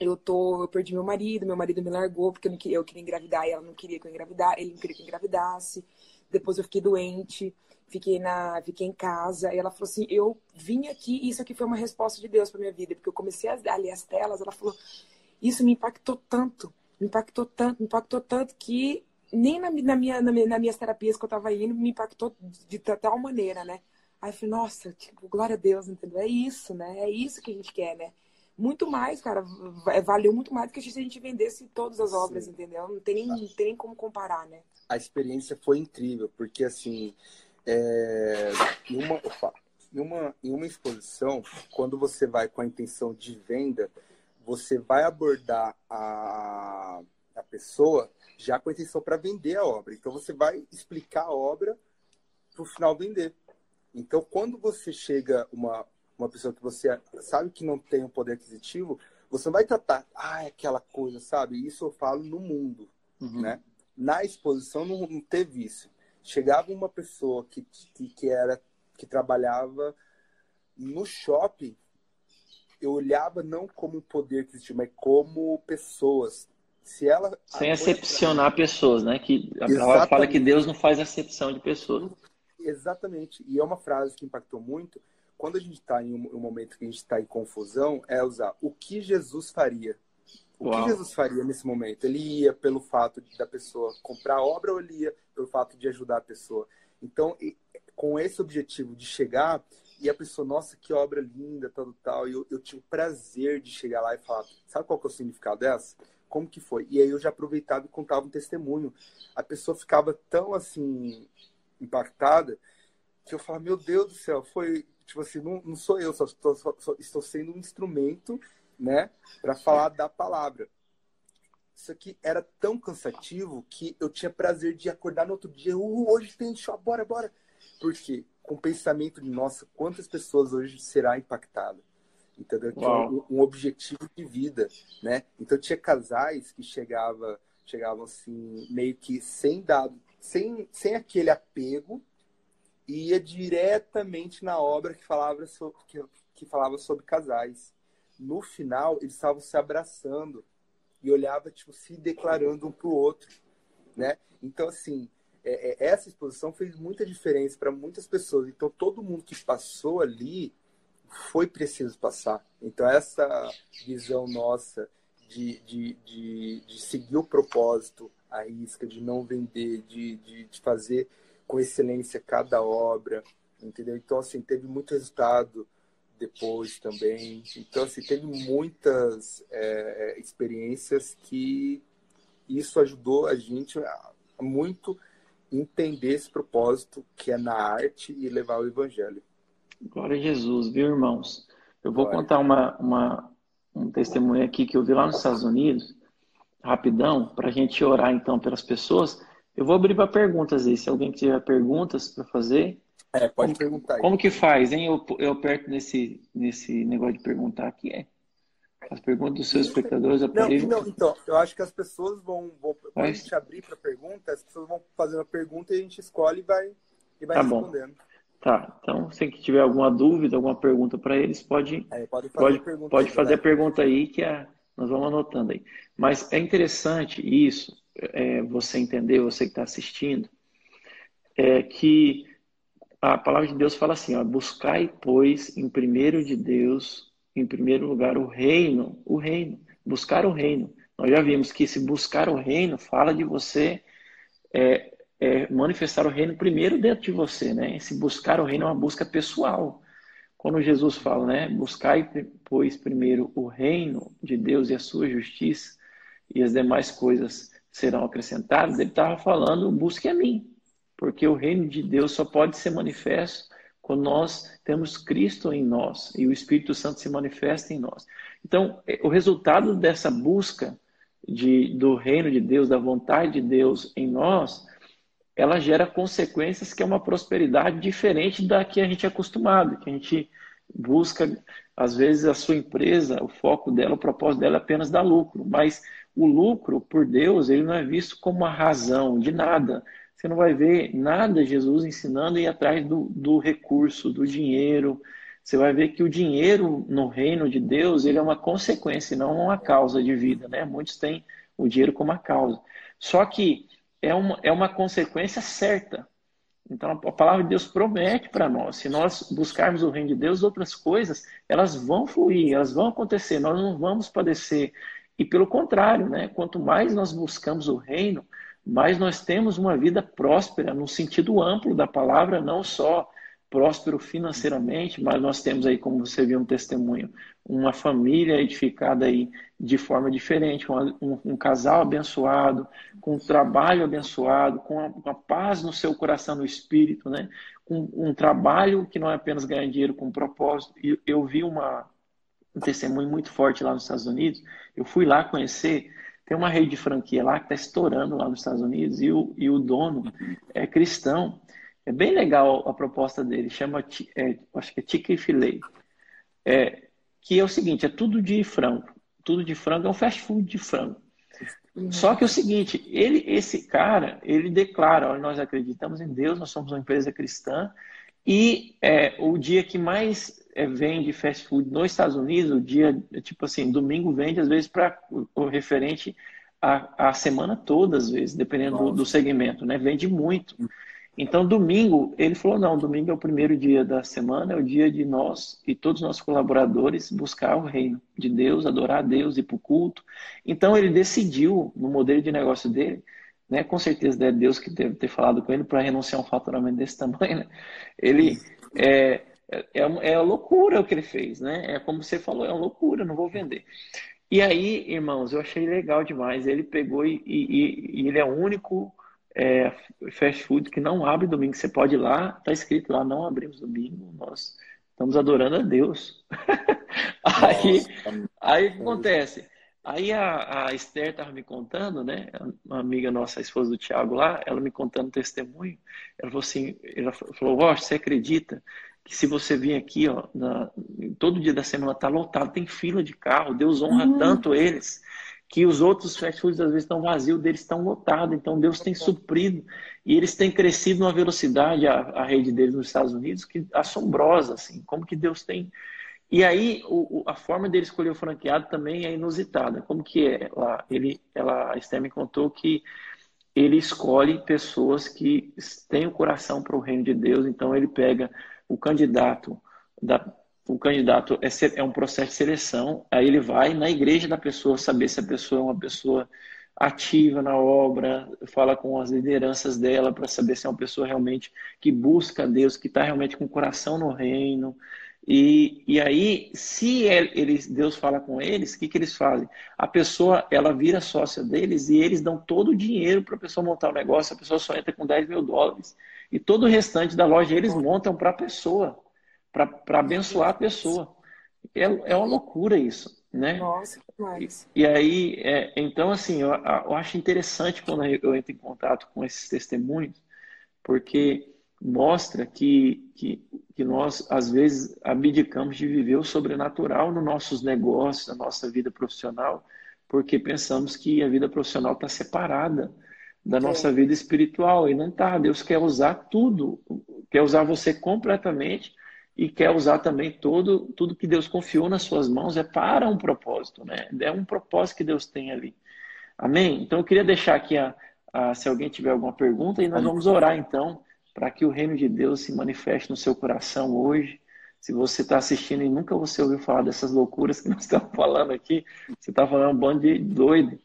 eu tô, eu perdi meu marido, meu marido me largou porque eu, não queria, eu queria engravidar e ela não queria que eu engravidar, ele não queria que eu engravidasse depois eu fiquei doente, fiquei na, fiquei em casa, e ela falou assim, eu vim aqui, e isso aqui foi uma resposta de Deus para minha vida, porque eu comecei a, ler as telas, ela falou, isso me impactou tanto, me impactou tanto, me impactou tanto que nem na, na minha, na nas minhas terapias que eu tava indo, me impactou de, de tal maneira, né? Aí eu falei, nossa, tipo, glória a Deus, entendeu? É isso, né? É isso que a gente quer, né? Muito mais, cara, valeu muito mais do que se a gente vendesse todas as obras, Sim. entendeu? Não tem, nem, não tem nem como comparar, né? a experiência foi incrível, porque assim, é, em, uma, opa, em, uma, em uma exposição, quando você vai com a intenção de venda, você vai abordar a, a pessoa já com a intenção para vender a obra. Então você vai explicar a obra para o final vender. Então quando você chega uma uma pessoa que você sabe que não tem o um poder aquisitivo, você vai tratar, ah, é aquela coisa, sabe? Isso eu falo no mundo, uhum. né? Na exposição não, não teve isso. Chegava uma pessoa que, que, que era que trabalhava no shopping, eu olhava não como um poder que existia, mas como pessoas. Se ela sem acepcionar pessoas, né? Que a palavra fala que Deus não faz acepção de pessoas. Exatamente. E é uma frase que impactou muito. Quando a gente está em um, um momento que a gente está em confusão, é usar o que Jesus faria. O Uau. que Jesus faria nesse momento? Ele ia pelo fato de, da pessoa comprar a obra ou ele ia pelo fato de ajudar a pessoa? Então, com esse objetivo de chegar e a pessoa, nossa, que obra linda, tal, tal, e eu, eu tive o prazer de chegar lá e falar, sabe qual que é o significado dessa? Como que foi? E aí eu já aproveitava e contava um testemunho. A pessoa ficava tão, assim, impactada que eu falava, meu Deus do céu, foi, tipo assim, não, não sou eu, só só, só estou sendo um instrumento né, para falar da palavra. Isso aqui era tão cansativo que eu tinha prazer de acordar no outro dia, uh, hoje tem show, bora, bora. Porque com o pensamento de, nossa, quantas pessoas hoje será impactada? Entendeu? Um, um, objetivo de vida, né? Então tinha casais que chegava, chegavam assim, meio que sem dado, sem, sem aquele apego, e ia diretamente na obra que falava sobre, que, que falava sobre casais no final eles estavam se abraçando e olhava tipo se declarando um para o outro, né? Então assim é, é, essa exposição fez muita diferença para muitas pessoas. Então todo mundo que passou ali foi preciso passar. Então essa visão nossa de, de, de, de seguir o propósito, a risca, de não vender, de, de, de fazer com excelência cada obra, entendeu? Então assim teve muito resultado depois também. Então, assim, teve muitas é, experiências que isso ajudou a gente a muito entender esse propósito que é na arte e levar o evangelho. Glória a Jesus, viu, irmãos? Eu vou Glória. contar uma, uma, um testemunho aqui que eu vi lá nos Estados Unidos, rapidão, para a gente orar então pelas pessoas. Eu vou abrir para perguntas aí. Se alguém tiver perguntas para fazer. É, pode como, perguntar aí. Como que faz, hein? Eu, eu aperto nesse, nesse negócio de perguntar aqui. É. As perguntas dos seus espectadores. Não, não, então, eu acho que as pessoas vão. vão quando a gente abrir para pergunta, as pessoas vão fazer uma pergunta e a gente escolhe e vai, e vai tá respondendo. Bom. Tá, então se tiver alguma dúvida, alguma pergunta para eles, pode, é, pode fazer, pode, a, pergunta pode aí, fazer a pergunta aí que a, nós vamos anotando aí. Mas é interessante isso, é, você entender, você que está assistindo, é que a palavra de Deus fala assim, ó, buscai, pois, em primeiro de Deus, em primeiro lugar, o reino, o reino, buscar o reino. Nós já vimos que se buscar o reino fala de você é, é, manifestar o reino primeiro dentro de você, né? Esse buscar o reino é uma busca pessoal. Quando Jesus fala, né? Buscai, pois, primeiro o reino de Deus e a sua justiça, e as demais coisas serão acrescentadas, ele estava falando, busque a mim. Porque o reino de Deus só pode ser manifesto quando nós temos Cristo em nós e o Espírito Santo se manifesta em nós. Então, é, o resultado dessa busca de, do reino de Deus, da vontade de Deus em nós, ela gera consequências que é uma prosperidade diferente da que a gente é acostumado, que a gente busca, às vezes, a sua empresa, o foco dela, o propósito dela é apenas dar lucro, mas o lucro, por Deus, ele não é visto como uma razão de nada. Você não vai ver nada Jesus ensinando ir atrás do, do recurso, do dinheiro. Você vai ver que o dinheiro no reino de Deus, ele é uma consequência, não uma causa de vida, né? Muitos têm o dinheiro como a causa. Só que é uma, é uma consequência certa. Então, a palavra de Deus promete para nós. Se nós buscarmos o reino de Deus, outras coisas, elas vão fluir, elas vão acontecer, nós não vamos padecer. E pelo contrário, né? quanto mais nós buscamos o reino, mais nós temos uma vida próspera, no sentido amplo da palavra, não só próspero financeiramente, mas nós temos aí, como você viu um testemunho, uma família edificada aí de forma diferente, um, um, casal abençoado, com um trabalho abençoado, com a, com a, paz no seu coração, no espírito, né? Com um trabalho que não é apenas ganhar dinheiro com propósito. E eu vi uma, um testemunho muito forte lá nos Estados Unidos. Eu fui lá conhecer. Tem uma rede de franquia lá que está estourando lá nos Estados Unidos e o, e o dono é cristão. É bem legal a proposta dele. Chama, é, acho que é Tica e Filé. É, que é o seguinte: é tudo de frango tudo de frango, é um fast food de frango. Uhum. Só que é o seguinte, ele, esse cara, ele declara, olha, nós acreditamos em Deus, nós somos uma empresa cristã, e é, o dia que mais vende fast food nos Estados Unidos, o dia, tipo assim, domingo vende às vezes para o referente a, a semana toda, às vezes, dependendo do, do, segmento, né? Vende muito. Então, domingo, ele falou: não, domingo é o primeiro dia da semana, é o dia de nós e todos os nossos colaboradores buscar o reino de Deus, adorar a Deus, ir para o culto. Então, ele decidiu, no modelo de negócio dele, né, com certeza é Deus que deve ter falado com ele para renunciar a um faturamento desse tamanho. Né? Ele é, é, é, é loucura o que ele fez, né? É como você falou, é uma loucura, não vou vender. E aí, irmãos, eu achei legal demais. Ele pegou e, e, e ele é o único é, fast food que não abre domingo. Você pode ir lá, está escrito lá, não abrimos domingo, nós estamos adorando a Deus. aí, aí o que acontece? Aí a, a Esther estava me contando, né? Uma amiga nossa, a esposa do Tiago lá, ela me contando testemunho. Ela falou assim: ela falou, Rocha, você acredita que se você vir aqui, ó, na, todo dia da semana está lotado, tem fila de carro, Deus honra uhum. tanto eles que os outros fast foods às vezes estão vazios, deles estão lotados. Então Deus tem suprido e eles têm crescido numa velocidade a, a rede deles nos Estados Unidos que assombrosa, assim. Como que Deus tem e aí o, a forma dele escolher o franqueado também é inusitada. Como que é lá? Ele, ela, a Esther me contou que ele escolhe pessoas que têm o coração para o reino de Deus. Então ele pega o candidato da o candidato é, é um processo de seleção, aí ele vai na igreja da pessoa saber se a pessoa é uma pessoa ativa na obra, fala com as lideranças dela para saber se é uma pessoa realmente que busca Deus, que está realmente com o coração no reino. E, e aí, se eles, Deus fala com eles, o que, que eles fazem? A pessoa, ela vira sócia deles e eles dão todo o dinheiro para a pessoa montar o negócio, a pessoa só entra com 10 mil dólares. E todo o restante da loja eles montam para a pessoa, para abençoar a pessoa. É, é uma loucura isso, né? Nossa, que mais. E, e aí, é, então, assim, eu, eu acho interessante quando eu entro em contato com esses testemunhos, porque mostra que, que, que nós, às vezes, abdicamos de viver o sobrenatural nos nossos negócios, na nossa vida profissional, porque pensamos que a vida profissional está separada da nossa é. vida espiritual. E não está. Deus quer usar tudo, quer usar você completamente e quer usar também todo, tudo que Deus confiou nas suas mãos é para um propósito, né? É um propósito que Deus tem ali. Amém? Então eu queria deixar aqui a, a se alguém tiver alguma pergunta e nós vamos orar então para que o reino de Deus se manifeste no seu coração hoje. Se você está assistindo e nunca você ouviu falar dessas loucuras que nós estamos falando aqui, você está falando um bando de doido.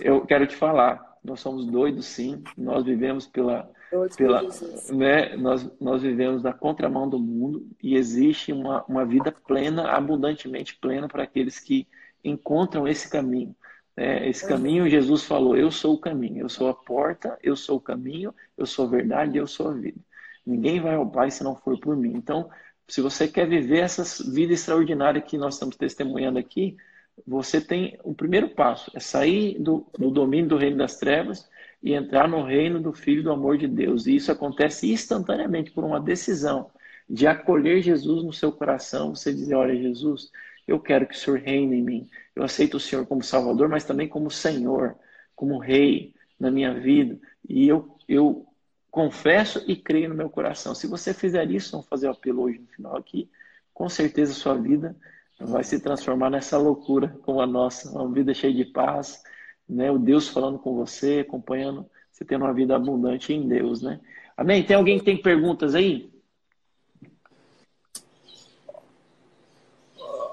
Eu quero te falar, nós somos doidos sim, nós vivemos pela, pela né, nós, nós vivemos na contramão do mundo e existe uma, uma vida plena, abundantemente plena para aqueles que encontram esse caminho. É, esse caminho, Jesus falou: Eu sou o caminho, eu sou a porta, eu sou o caminho, eu sou a verdade, eu sou a vida. Ninguém vai ao Pai se não for por mim. Então, se você quer viver essa vida extraordinária que nós estamos testemunhando aqui, você tem o primeiro passo: é sair do, do domínio do reino das trevas e entrar no reino do Filho do amor de Deus. E isso acontece instantaneamente por uma decisão de acolher Jesus no seu coração. Você dizer: Olha, Jesus, eu quero que o Senhor reine em mim. Eu aceito o Senhor como Salvador, mas também como Senhor, como Rei na minha vida. E eu, eu confesso e creio no meu coração. Se você fizer isso, vamos fazer o apelo hoje no final aqui, com certeza sua vida vai se transformar nessa loucura como a nossa, uma vida cheia de paz, né? O Deus falando com você, acompanhando, você tendo uma vida abundante em Deus, né? Amém? Tem alguém que tem perguntas aí?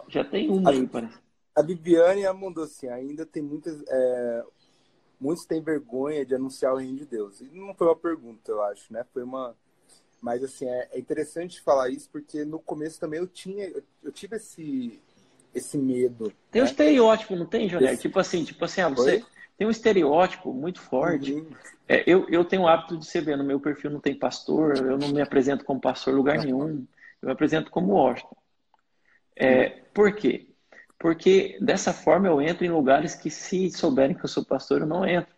Já tem uma aí, parece. A Bibiane mandou assim, ainda tem muitas. É, muitos têm vergonha de anunciar o reino de Deus. E não foi uma pergunta, eu acho, né? Foi uma. Mas assim, é, é interessante falar isso porque no começo também eu tinha. Eu tive esse, esse medo. Tem né? um estereótipo, não tem, José? Esse... Tipo assim, tipo assim, ah, você Oi? tem um estereótipo muito forte. Uhum. É, eu, eu tenho o hábito de ser ver, no meu perfil não tem pastor, eu não me apresento como pastor em lugar nenhum. Eu me apresento como Washington. É, por quê? Porque dessa forma eu entro em lugares que, se souberem que eu sou pastor, eu não entro.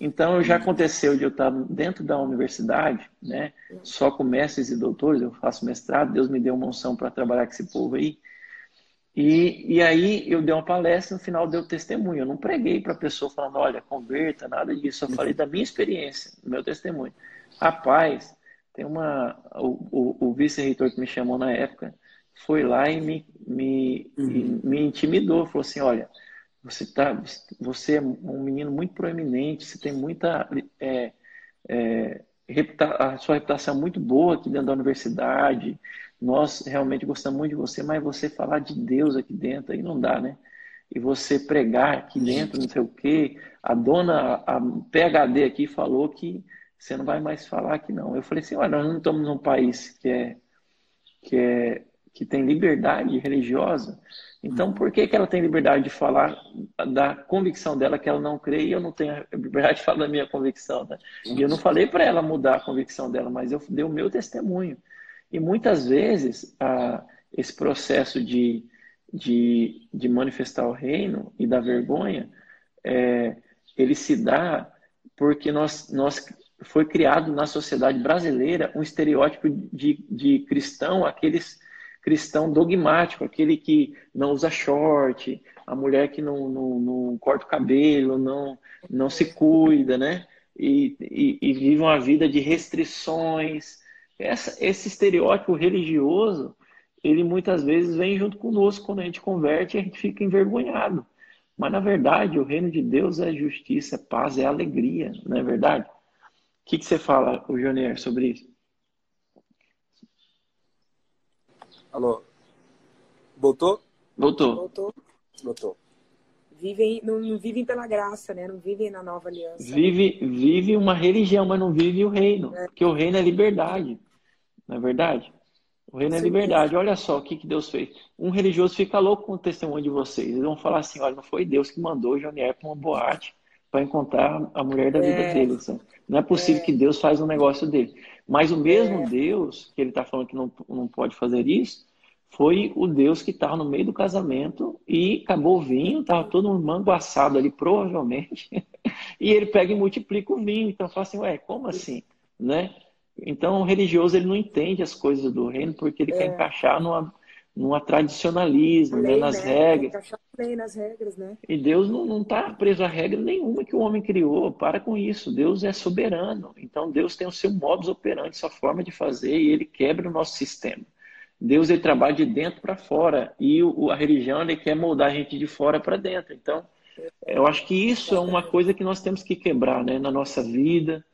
Então, já aconteceu de eu estar dentro da universidade, né, só com mestres e doutores, eu faço mestrado, Deus me deu uma unção para trabalhar com esse povo aí. E, e aí eu dei uma palestra, no final deu testemunho. Eu não preguei para a pessoa falando, olha, converta, nada disso. Eu falei da minha experiência, do meu testemunho. Rapaz, tem uma. O, o, o vice-reitor que me chamou na época, foi lá e me, me, uhum. me intimidou. Falou assim: olha, você, tá, você é um menino muito proeminente, você tem muita. É, é, a sua reputação é muito boa aqui dentro da universidade. Nós realmente gostamos muito de você, mas você falar de Deus aqui dentro aí não dá, né? E você pregar aqui dentro, não sei o quê. A dona, a PHD aqui falou que você não vai mais falar aqui não. Eu falei assim, olha, nós não estamos num país que é, que é que tem liberdade religiosa, então por que, que ela tem liberdade de falar da convicção dela que ela não crê e eu não tenho liberdade de falar da minha convicção? Né? E eu não falei para ela mudar a convicção dela, mas eu dei o meu testemunho. E muitas vezes esse processo de, de, de manifestar o reino e da vergonha, é, ele se dá porque nós, nós foi criado na sociedade brasileira um estereótipo de, de cristão, aqueles cristão dogmático, aquele que não usa short, a mulher que não, não, não corta o cabelo, não, não se cuida, né? E, e, e vive uma vida de restrições. Essa, esse estereótipo religioso, ele muitas vezes vem junto conosco quando a gente converte a gente fica envergonhado. Mas, na verdade, o reino de Deus é justiça, é paz, é alegria, não é verdade? O que, que você fala, o Jonier, sobre isso? Alô? Voltou? Voltou. Voltou. Voltou. Vivem, não, não, vivem pela graça, né? Não vivem na nova aliança. Vive, vive uma religião, mas não vive o reino. É. Porque o reino é liberdade. Não é verdade? O reino é liberdade. Olha só o que, que Deus fez. Um religioso fica louco com o testemunho de vocês. Eles vão falar assim: olha, não foi Deus que mandou o Jonier para uma boate para encontrar a mulher da vida é. dele. Sabe? Não é possível é. que Deus faz um negócio dele. Mas o mesmo é. Deus, que ele está falando que não, não pode fazer isso, foi o Deus que estava no meio do casamento e acabou o vinho, estava todo mundo manguaçado ali, provavelmente, e ele pega e multiplica o vinho. Então fala assim, ué, como assim? Né? Então o religioso ele não entende as coisas do reino porque ele é. quer encaixar numa, numa tradicionalismo, né, lei, né, nas né? regras. Lei nas regras, né? E Deus não está preso a regra nenhuma que o homem criou. Para com isso. Deus é soberano. Então Deus tem o seu modus operandi, sua forma de fazer, e ele quebra o nosso sistema. Deus ele trabalha de dentro para fora e o, a religião ele quer moldar a gente de fora para dentro. Então, eu acho que isso é uma coisa que nós temos que quebrar né, na nossa vida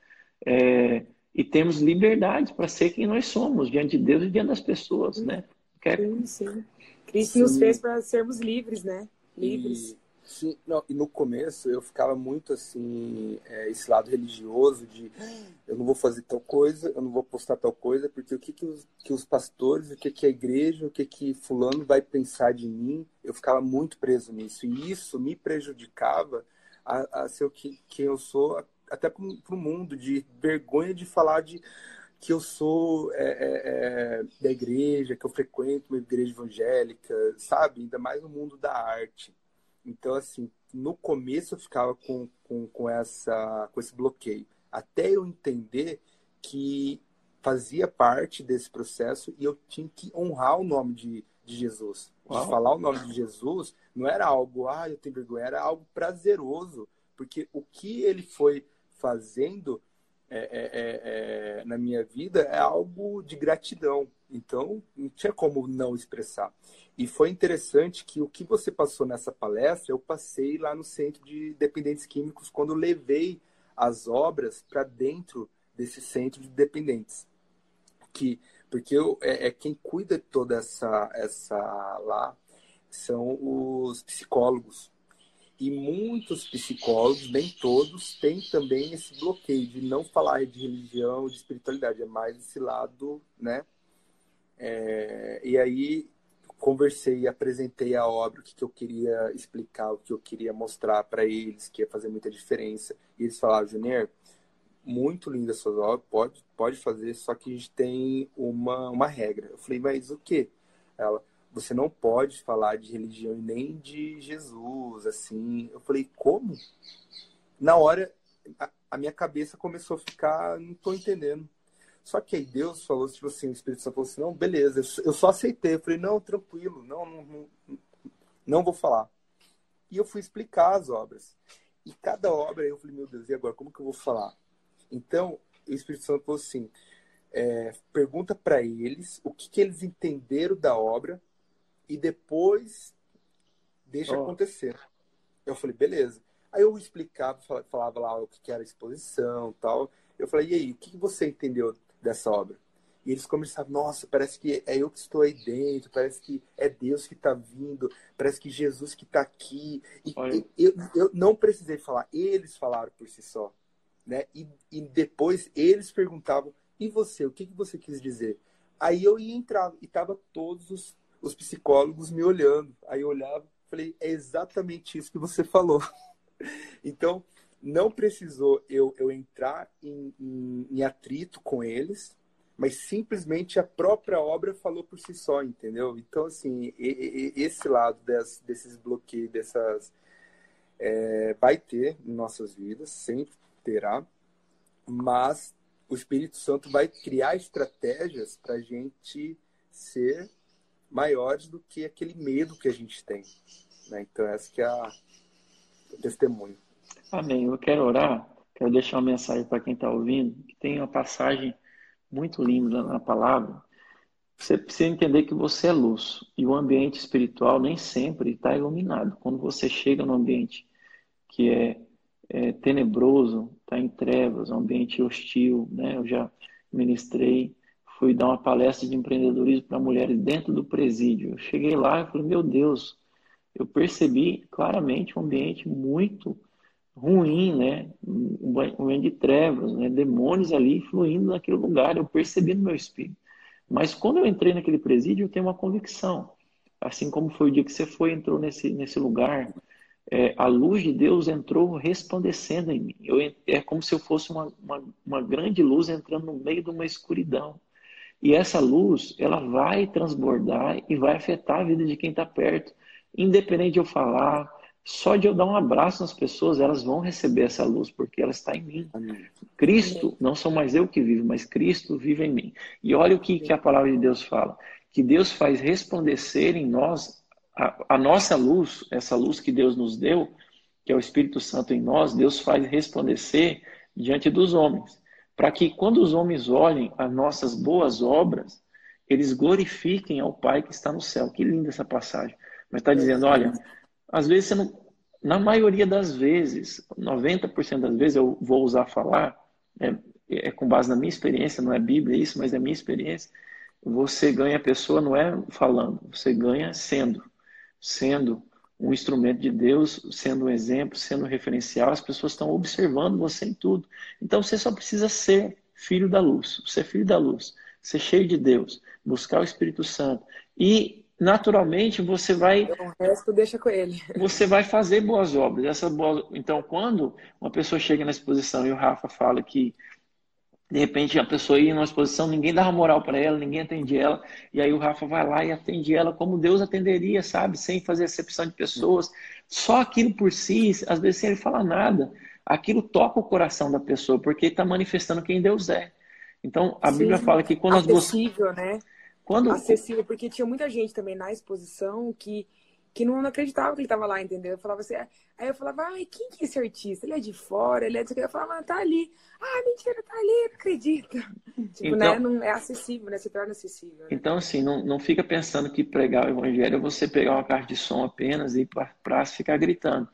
é, e temos liberdade para ser quem nós somos diante de Deus e diante das pessoas, né? Quer... Sim, sim. Cristo sim. nos fez para sermos livres, né? Livres. E Sim, não, e no começo eu ficava muito assim, é, esse lado religioso de eu não vou fazer tal coisa, eu não vou postar tal coisa, porque o que, que, os, que os pastores, o que, que a igreja, o que, que fulano vai pensar de mim, eu ficava muito preso nisso. E isso me prejudicava a, a ser o que, que eu sou, até para o mundo, de vergonha de falar de que eu sou é, é, é, da igreja, que eu frequento uma igreja evangélica, sabe? Ainda mais no mundo da arte. Então, assim, no começo eu ficava com, com, com, essa, com esse bloqueio. Até eu entender que fazia parte desse processo e eu tinha que honrar o nome de, de Jesus. De falar o nome de Jesus não era algo, ah, eu tenho vergonha, era algo prazeroso. Porque o que ele foi fazendo é, é, é, é na minha vida é algo de gratidão. Então, não tinha como não expressar. E foi interessante que o que você passou nessa palestra, eu passei lá no Centro de Dependentes Químicos quando levei as obras para dentro desse centro de dependentes. Que, porque eu, é, é, quem cuida de toda essa, essa lá são os psicólogos. E muitos psicólogos, nem todos, têm também esse bloqueio de não falar de religião, de espiritualidade, é mais esse lado, né? É, e aí conversei, apresentei a obra, o que, que eu queria explicar, o que eu queria mostrar para eles, que ia fazer muita diferença. E eles falaram, Junior, muito linda a sua obra, pode, pode fazer, só que a gente tem uma, uma regra. Eu falei, mas o quê? Ela, você não pode falar de religião e nem de Jesus, assim. Eu falei, como? Na hora, a, a minha cabeça começou a ficar, não estou entendendo. Só que aí Deus falou, tipo assim, o Espírito Santo falou assim, não, beleza, eu só aceitei. Eu falei, não, tranquilo, não, não, não, não vou falar. E eu fui explicar as obras. E cada obra, eu falei, meu Deus, e agora, como que eu vou falar? Então, o Espírito Santo falou assim, é, pergunta para eles o que, que, eles entenderam da obra e depois deixa oh. acontecer. Eu falei, beleza. Aí eu explicava, falava lá o que, era exposição tal. Eu falei, e aí, o que você entendeu dessa obra. E eles começaram, nossa, parece que é eu que estou aí dentro, parece que é Deus que está vindo, parece que Jesus que está aqui. E eu, eu não precisei falar, eles falaram por si só. Né? E, e depois eles perguntavam, e você, o que, que você quis dizer? Aí eu ia entrar e tava todos os, os psicólogos me olhando. Aí eu olhava falei, é exatamente isso que você falou. então, não precisou eu, eu entrar em, em, em, atrito com eles, mas simplesmente a própria obra falou por si só, entendeu? Então, assim, esse lado des, desses bloqueios, dessas. É, vai ter em nossas vidas, sempre terá, mas o Espírito Santo vai criar estratégias para a gente ser maiores do que aquele medo que a gente tem. Né? Então, essa que é a, o testemunho. Amém. Eu quero orar, quero deixar uma mensagem para quem está ouvindo, que tem uma passagem muito linda na palavra. Você precisa entender que você é luz e o ambiente espiritual nem sempre está iluminado. Quando você chega num ambiente que é, é tenebroso, está em trevas, um ambiente hostil, né? Eu já ministrei, fui dar uma palestra de empreendedorismo para mulheres dentro do presídio. Eu cheguei lá e falei, meu Deus, eu percebi claramente um ambiente muito ruim, né? Um banho de trevas, né? Demônios ali fluindo naquele lugar. Eu percebi no meu espírito. Mas quando eu entrei naquele presídio, eu tenho uma convicção. Assim como foi o dia que você foi, entrou nesse, nesse lugar, é, a luz de Deus entrou resplandecendo em mim. Eu, é como se eu fosse uma, uma, uma grande luz entrando no meio de uma escuridão. E essa luz, ela vai transbordar e vai afetar a vida de quem está perto. Independente de eu falar, só de eu dar um abraço nas pessoas, elas vão receber essa luz, porque ela está em mim. Amém. Cristo, não sou mais eu que vivo, mas Cristo vive em mim. E olha o que, que a palavra de Deus fala: que Deus faz resplandecer em nós a, a nossa luz, essa luz que Deus nos deu, que é o Espírito Santo em nós, Deus faz resplandecer diante dos homens, para que quando os homens olhem as nossas boas obras, eles glorifiquem ao Pai que está no céu. Que linda essa passagem. Mas está dizendo, olha, às vezes você não, na maioria das vezes, 90% das vezes eu vou usar falar, é, é, com base na minha experiência, não é Bíblia isso, mas é minha experiência. Você ganha a pessoa não é falando, você ganha sendo. Sendo um instrumento de Deus, sendo um exemplo, sendo um referencial, as pessoas estão observando você em tudo. Então você só precisa ser filho da luz, ser filho da luz, ser cheio de Deus, buscar o Espírito Santo. E naturalmente você vai o resto deixa com ele. Você vai fazer boas obras. Essa boa... então quando uma pessoa chega na exposição e o Rafa fala que de repente a pessoa ia numa exposição, ninguém dava moral para ela, ninguém atendia ela, e aí o Rafa vai lá e atende ela como Deus atenderia, sabe? Sem fazer acepção de pessoas. Só aquilo por si, às vezes sem ele falar nada, aquilo toca o coração da pessoa, porque está manifestando quem Deus é. Então a Sim, Bíblia fala que quando acessível, nós né? Quando acessível, porque tinha muita gente também na exposição que que não, acreditava que ele estava lá, entendeu? Eu falava assim, aí eu falava, ai, quem que é esse artista? Ele é de fora, ele é de... Eu falava, ah, tá ali. Ah, mentira, tá ali, não acredita. Tipo, né, então, né, não é acessível, né? Se torna acessível. Né? Então, assim, não, não fica pensando que pregar o evangelho é você pegar uma caixa de som apenas e ir pra praça ficar gritando.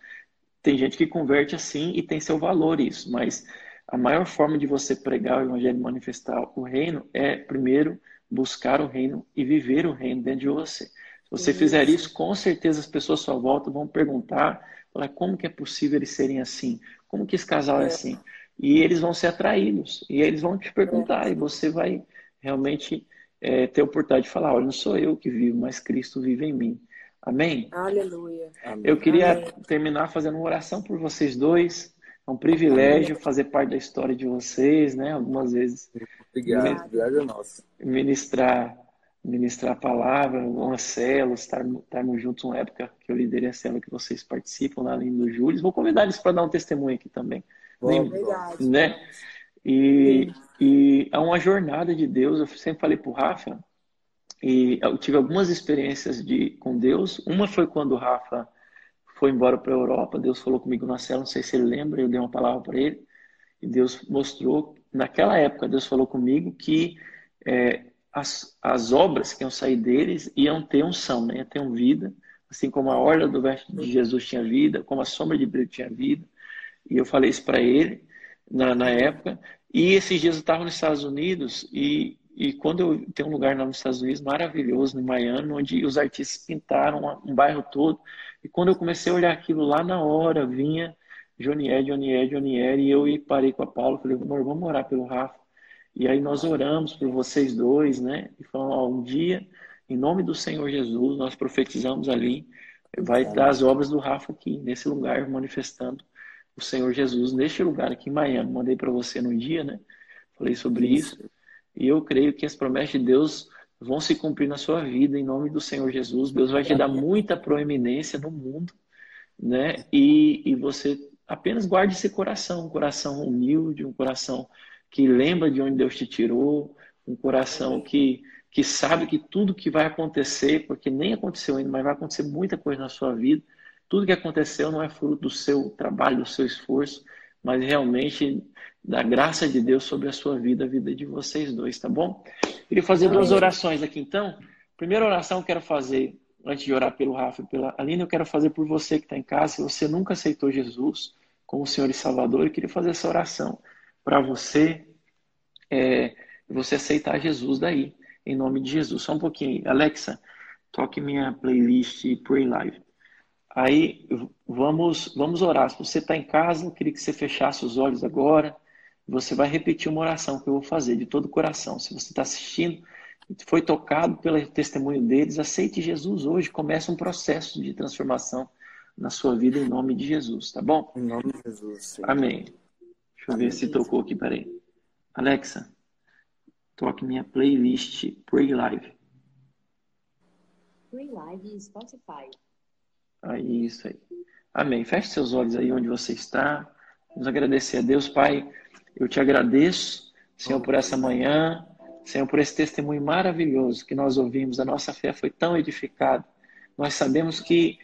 Tem gente que converte assim e tem seu valor isso, mas a maior forma de você pregar o evangelho e manifestar o reino é, primeiro, buscar o reino e viver o reino dentro de você você isso. fizer isso, com certeza as pessoas à sua volta vão perguntar falar, como que é possível eles serem assim? Como que esse casal é, é assim? E eles vão ser atraídos. E eles vão te perguntar. É. E você vai realmente é, ter a oportunidade de falar, olha, não sou eu que vivo, mas Cristo vive em mim. Amém? Aleluia. Eu queria Amém. terminar fazendo uma oração por vocês dois. É um privilégio fazer parte da história de vocês, né? Algumas vezes. Obrigado, obrigado a nós. Ministrar ministrar a palavra, algumas células, estarmos juntos uma época que eu liderei a célula que vocês participam lá ali no Júlio. Vou convidar eles para dar um testemunho aqui também. Bom, né? E, e é uma jornada de Deus. Eu sempre falei para o Rafa, e eu tive algumas experiências de, com Deus. Uma foi quando o Rafa foi embora para a Europa. Deus falou comigo na célula, não sei se ele lembra, eu dei uma palavra para ele. E Deus mostrou, naquela época, Deus falou comigo que é, as, as obras que iam sair deles iam ter unção, né? iam ter um vida, assim como a orla do verso de Jesus tinha vida, como a sombra de brilho tinha vida. E eu falei isso para ele na, na época. E esses dias eu estava nos Estados Unidos e, e quando eu tenho um lugar lá nos Estados Unidos maravilhoso, no Miami, onde os artistas pintaram um bairro todo. E quando eu comecei a olhar aquilo lá na hora, vinha Jonier, Jonier, Jonier, e eu parei com a Paula, falei, amor, vamos orar pelo Rafa. E aí nós oramos por vocês dois, né? E falamos, ó, um dia, em nome do Senhor Jesus, nós profetizamos ali, vai estar as obras do Rafa aqui, nesse lugar, manifestando o Senhor Jesus, neste lugar aqui em Miami. Mandei para você no dia, né? Falei sobre isso. E eu creio que as promessas de Deus vão se cumprir na sua vida, em nome do Senhor Jesus. Deus vai te dar muita proeminência no mundo, né? E, e você apenas guarde esse coração, um coração humilde, um coração que lembra de onde Deus te tirou, um coração que, que sabe que tudo que vai acontecer, porque nem aconteceu ainda, mas vai acontecer muita coisa na sua vida. Tudo que aconteceu não é fruto do seu trabalho, do seu esforço, mas realmente da graça de Deus sobre a sua vida, a vida de vocês dois, tá bom? Queria fazer duas orações aqui então. Primeira oração eu quero fazer, antes de orar pelo Rafa e pela Aline, eu quero fazer por você que está em casa. Se você nunca aceitou Jesus como Senhor e Salvador, eu queria fazer essa oração para você é, você aceitar Jesus daí, em nome de Jesus. Só um pouquinho. Alexa, toque minha playlist Pray Live. Aí vamos, vamos orar. Se você está em casa, eu queria que você fechasse os olhos agora. Você vai repetir uma oração que eu vou fazer de todo o coração. Se você está assistindo, foi tocado pelo testemunho deles, aceite Jesus hoje, começa um processo de transformação na sua vida em nome de Jesus, tá bom? Em nome de Jesus. Sim. Amém. Deixa eu Amém. ver se tocou aqui, peraí. Alexa, toque minha playlist Pray Live. Pray Live e Spotify. Aí, isso aí. Amém. Feche seus olhos aí onde você está. Vamos agradecer a Deus, Pai. Eu te agradeço, Senhor, por essa manhã. Senhor, por esse testemunho maravilhoso que nós ouvimos. A nossa fé foi tão edificada. Nós sabemos que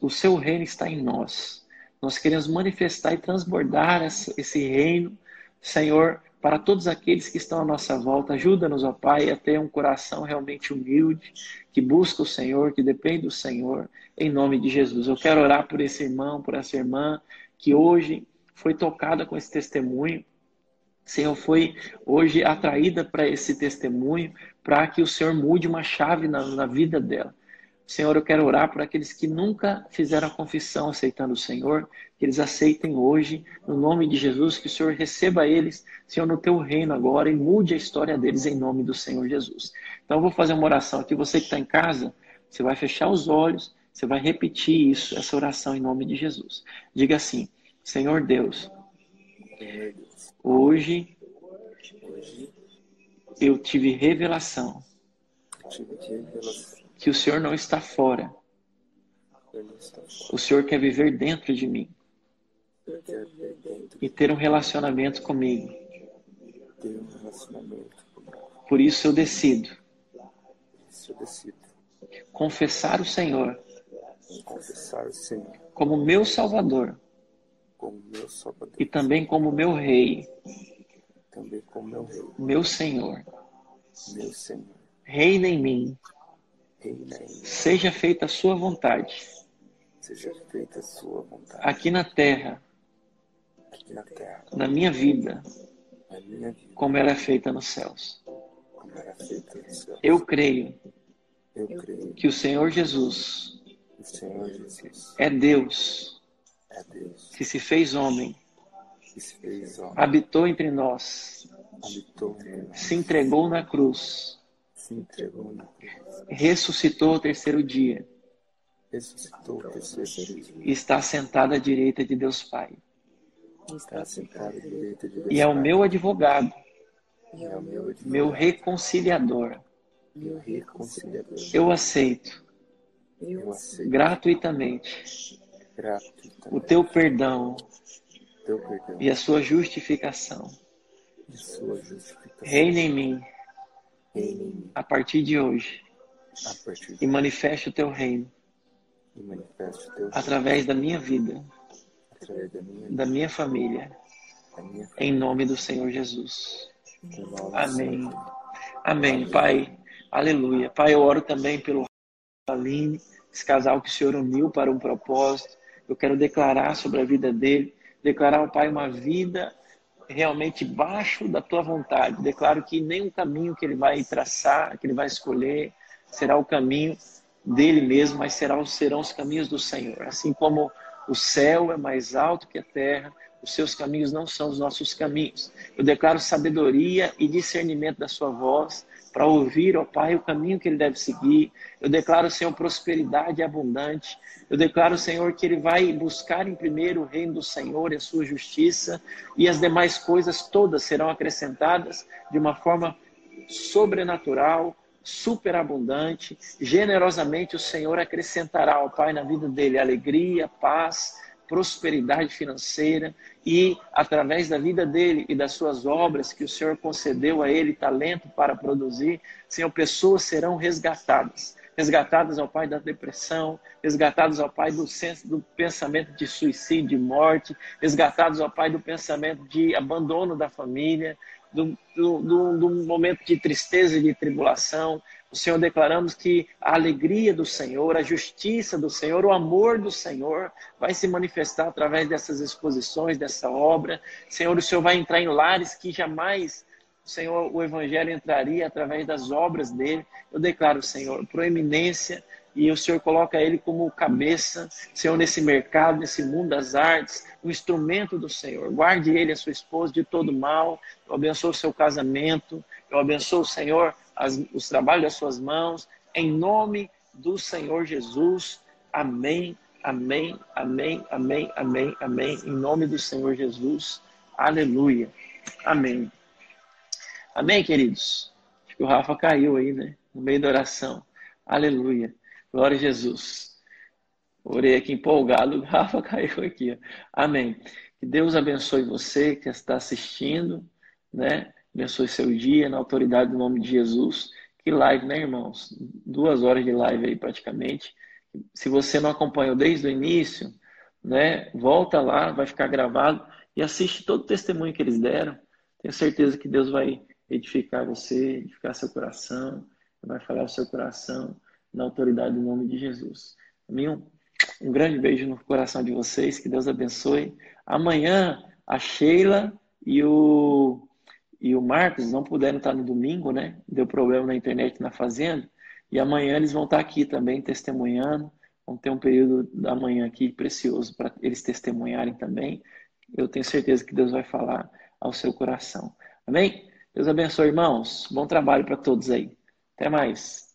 o seu reino está em nós. Nós queremos manifestar e transbordar esse reino, Senhor, para todos aqueles que estão à nossa volta. Ajuda-nos, ó Pai, a ter um coração realmente humilde, que busca o Senhor, que depende do Senhor, em nome de Jesus. Eu quero orar por esse irmão, por essa irmã que hoje foi tocada com esse testemunho. Senhor, foi hoje atraída para esse testemunho, para que o Senhor mude uma chave na, na vida dela. Senhor, eu quero orar por aqueles que nunca fizeram a confissão aceitando o Senhor, que eles aceitem hoje, no nome de Jesus, que o Senhor receba eles, Senhor, no teu reino agora e mude a história deles em nome do Senhor Jesus. Então eu vou fazer uma oração aqui. Você que está em casa, você vai fechar os olhos, você vai repetir isso, essa oração em nome de Jesus. Diga assim: Senhor Deus, hoje eu tive revelação que o Senhor não está fora. O Senhor quer viver dentro de mim e ter um relacionamento comigo. Por isso eu decido confessar o Senhor como meu Salvador e também como meu Rei, meu Senhor. Reina em mim Seja feita a sua vontade. Seja feita a sua vontade. Aqui na terra. Aqui na terra. Na minha vida. Na minha vida. Como ela é feita nos céus. Como ela é feita nos céus. Eu creio. Eu creio. Que o Senhor Jesus. O Senhor Jesus. É Deus. Deus. Que se fez homem. Que se fez homem. Habitou entre nós. Habitou entre nós. Se entregou na cruz. Se entregou na cruz ressuscitou ao terceiro dia. Ressuscitou ao terceiro dia. Está sentado à direita de Deus Pai. Está sentado à direita de Deus E é o meu advogado. É o meu, advogado, meu reconciliador. Meu reconciliador. Eu aceito. Eu aceito. Gratuitamente. O teu perdão. Teu perdão. E a sua justificação. E sua justificação. Reina em mim. Em. A partir de hoje e manifeste o teu reino através da minha vida, da minha família, em nome do Senhor Jesus. Amém. Amém, Pai. Aleluia. Pai, eu oro também pelo Aline, esse casal que o Senhor uniu para um propósito. Eu quero declarar sobre a vida dele, declarar ao Pai uma vida realmente baixo da tua vontade. Declaro que o caminho que ele vai traçar, que ele vai escolher, será o caminho dele mesmo, mas serão os caminhos do Senhor. Assim como o céu é mais alto que a terra, os seus caminhos não são os nossos caminhos. Eu declaro sabedoria e discernimento da sua voz para ouvir, ó Pai, o caminho que ele deve seguir. Eu declaro, Senhor, prosperidade abundante. Eu declaro, Senhor, que ele vai buscar em primeiro o reino do Senhor e a sua justiça, e as demais coisas todas serão acrescentadas de uma forma sobrenatural, superabundante, generosamente o Senhor acrescentará ao Pai na vida dele alegria, paz, prosperidade financeira e através da vida dele e das suas obras que o Senhor concedeu a ele talento para produzir, Senhor, pessoas serão resgatadas. Resgatadas ao Pai da depressão, resgatados ao Pai do senso do pensamento de suicídio, de morte, resgatados ao Pai do pensamento de abandono da família, do, do, do, do momento de tristeza e de tribulação. O Senhor declaramos que a alegria do Senhor, a justiça do Senhor, o amor do Senhor vai se manifestar através dessas exposições, dessa obra. Senhor, o Senhor vai entrar em lares que jamais o Senhor, o Evangelho entraria através das obras dele. Eu declaro, Senhor, proeminência e o Senhor coloca ele como cabeça, Senhor, nesse mercado, nesse mundo das artes, um instrumento do Senhor. Guarde ele, a sua esposa, de todo mal. Eu abençoo o seu casamento. Eu abençoo, Senhor, as, os trabalhos das suas mãos, em nome do Senhor Jesus. Amém, amém, amém, amém, amém, amém. Em nome do Senhor Jesus. Aleluia. Amém. Amém, queridos? Acho que o Rafa caiu aí, né? No meio da oração. Aleluia. Glória a Jesus. Orei aqui empolgado, o Rafa caiu aqui. Amém. Que Deus abençoe você que está assistindo, né? Abençoe seu dia, na autoridade do nome de Jesus. Que live, né, irmãos? Duas horas de live aí praticamente. Se você não acompanhou desde o início, né? Volta lá, vai ficar gravado e assiste todo o testemunho que eles deram. Tenho certeza que Deus vai edificar você, edificar seu coração, vai falar o seu coração na autoridade do nome de Jesus. Um, um grande beijo no coração de vocês, que Deus abençoe. Amanhã a Sheila e o e o Marcos não puderam estar no domingo, né? Deu problema na internet na fazenda. E amanhã eles vão estar aqui também testemunhando. Vão ter um período da manhã aqui precioso para eles testemunharem também. Eu tenho certeza que Deus vai falar ao seu coração. Amém? Deus abençoe, irmãos. Bom trabalho para todos aí. Até mais.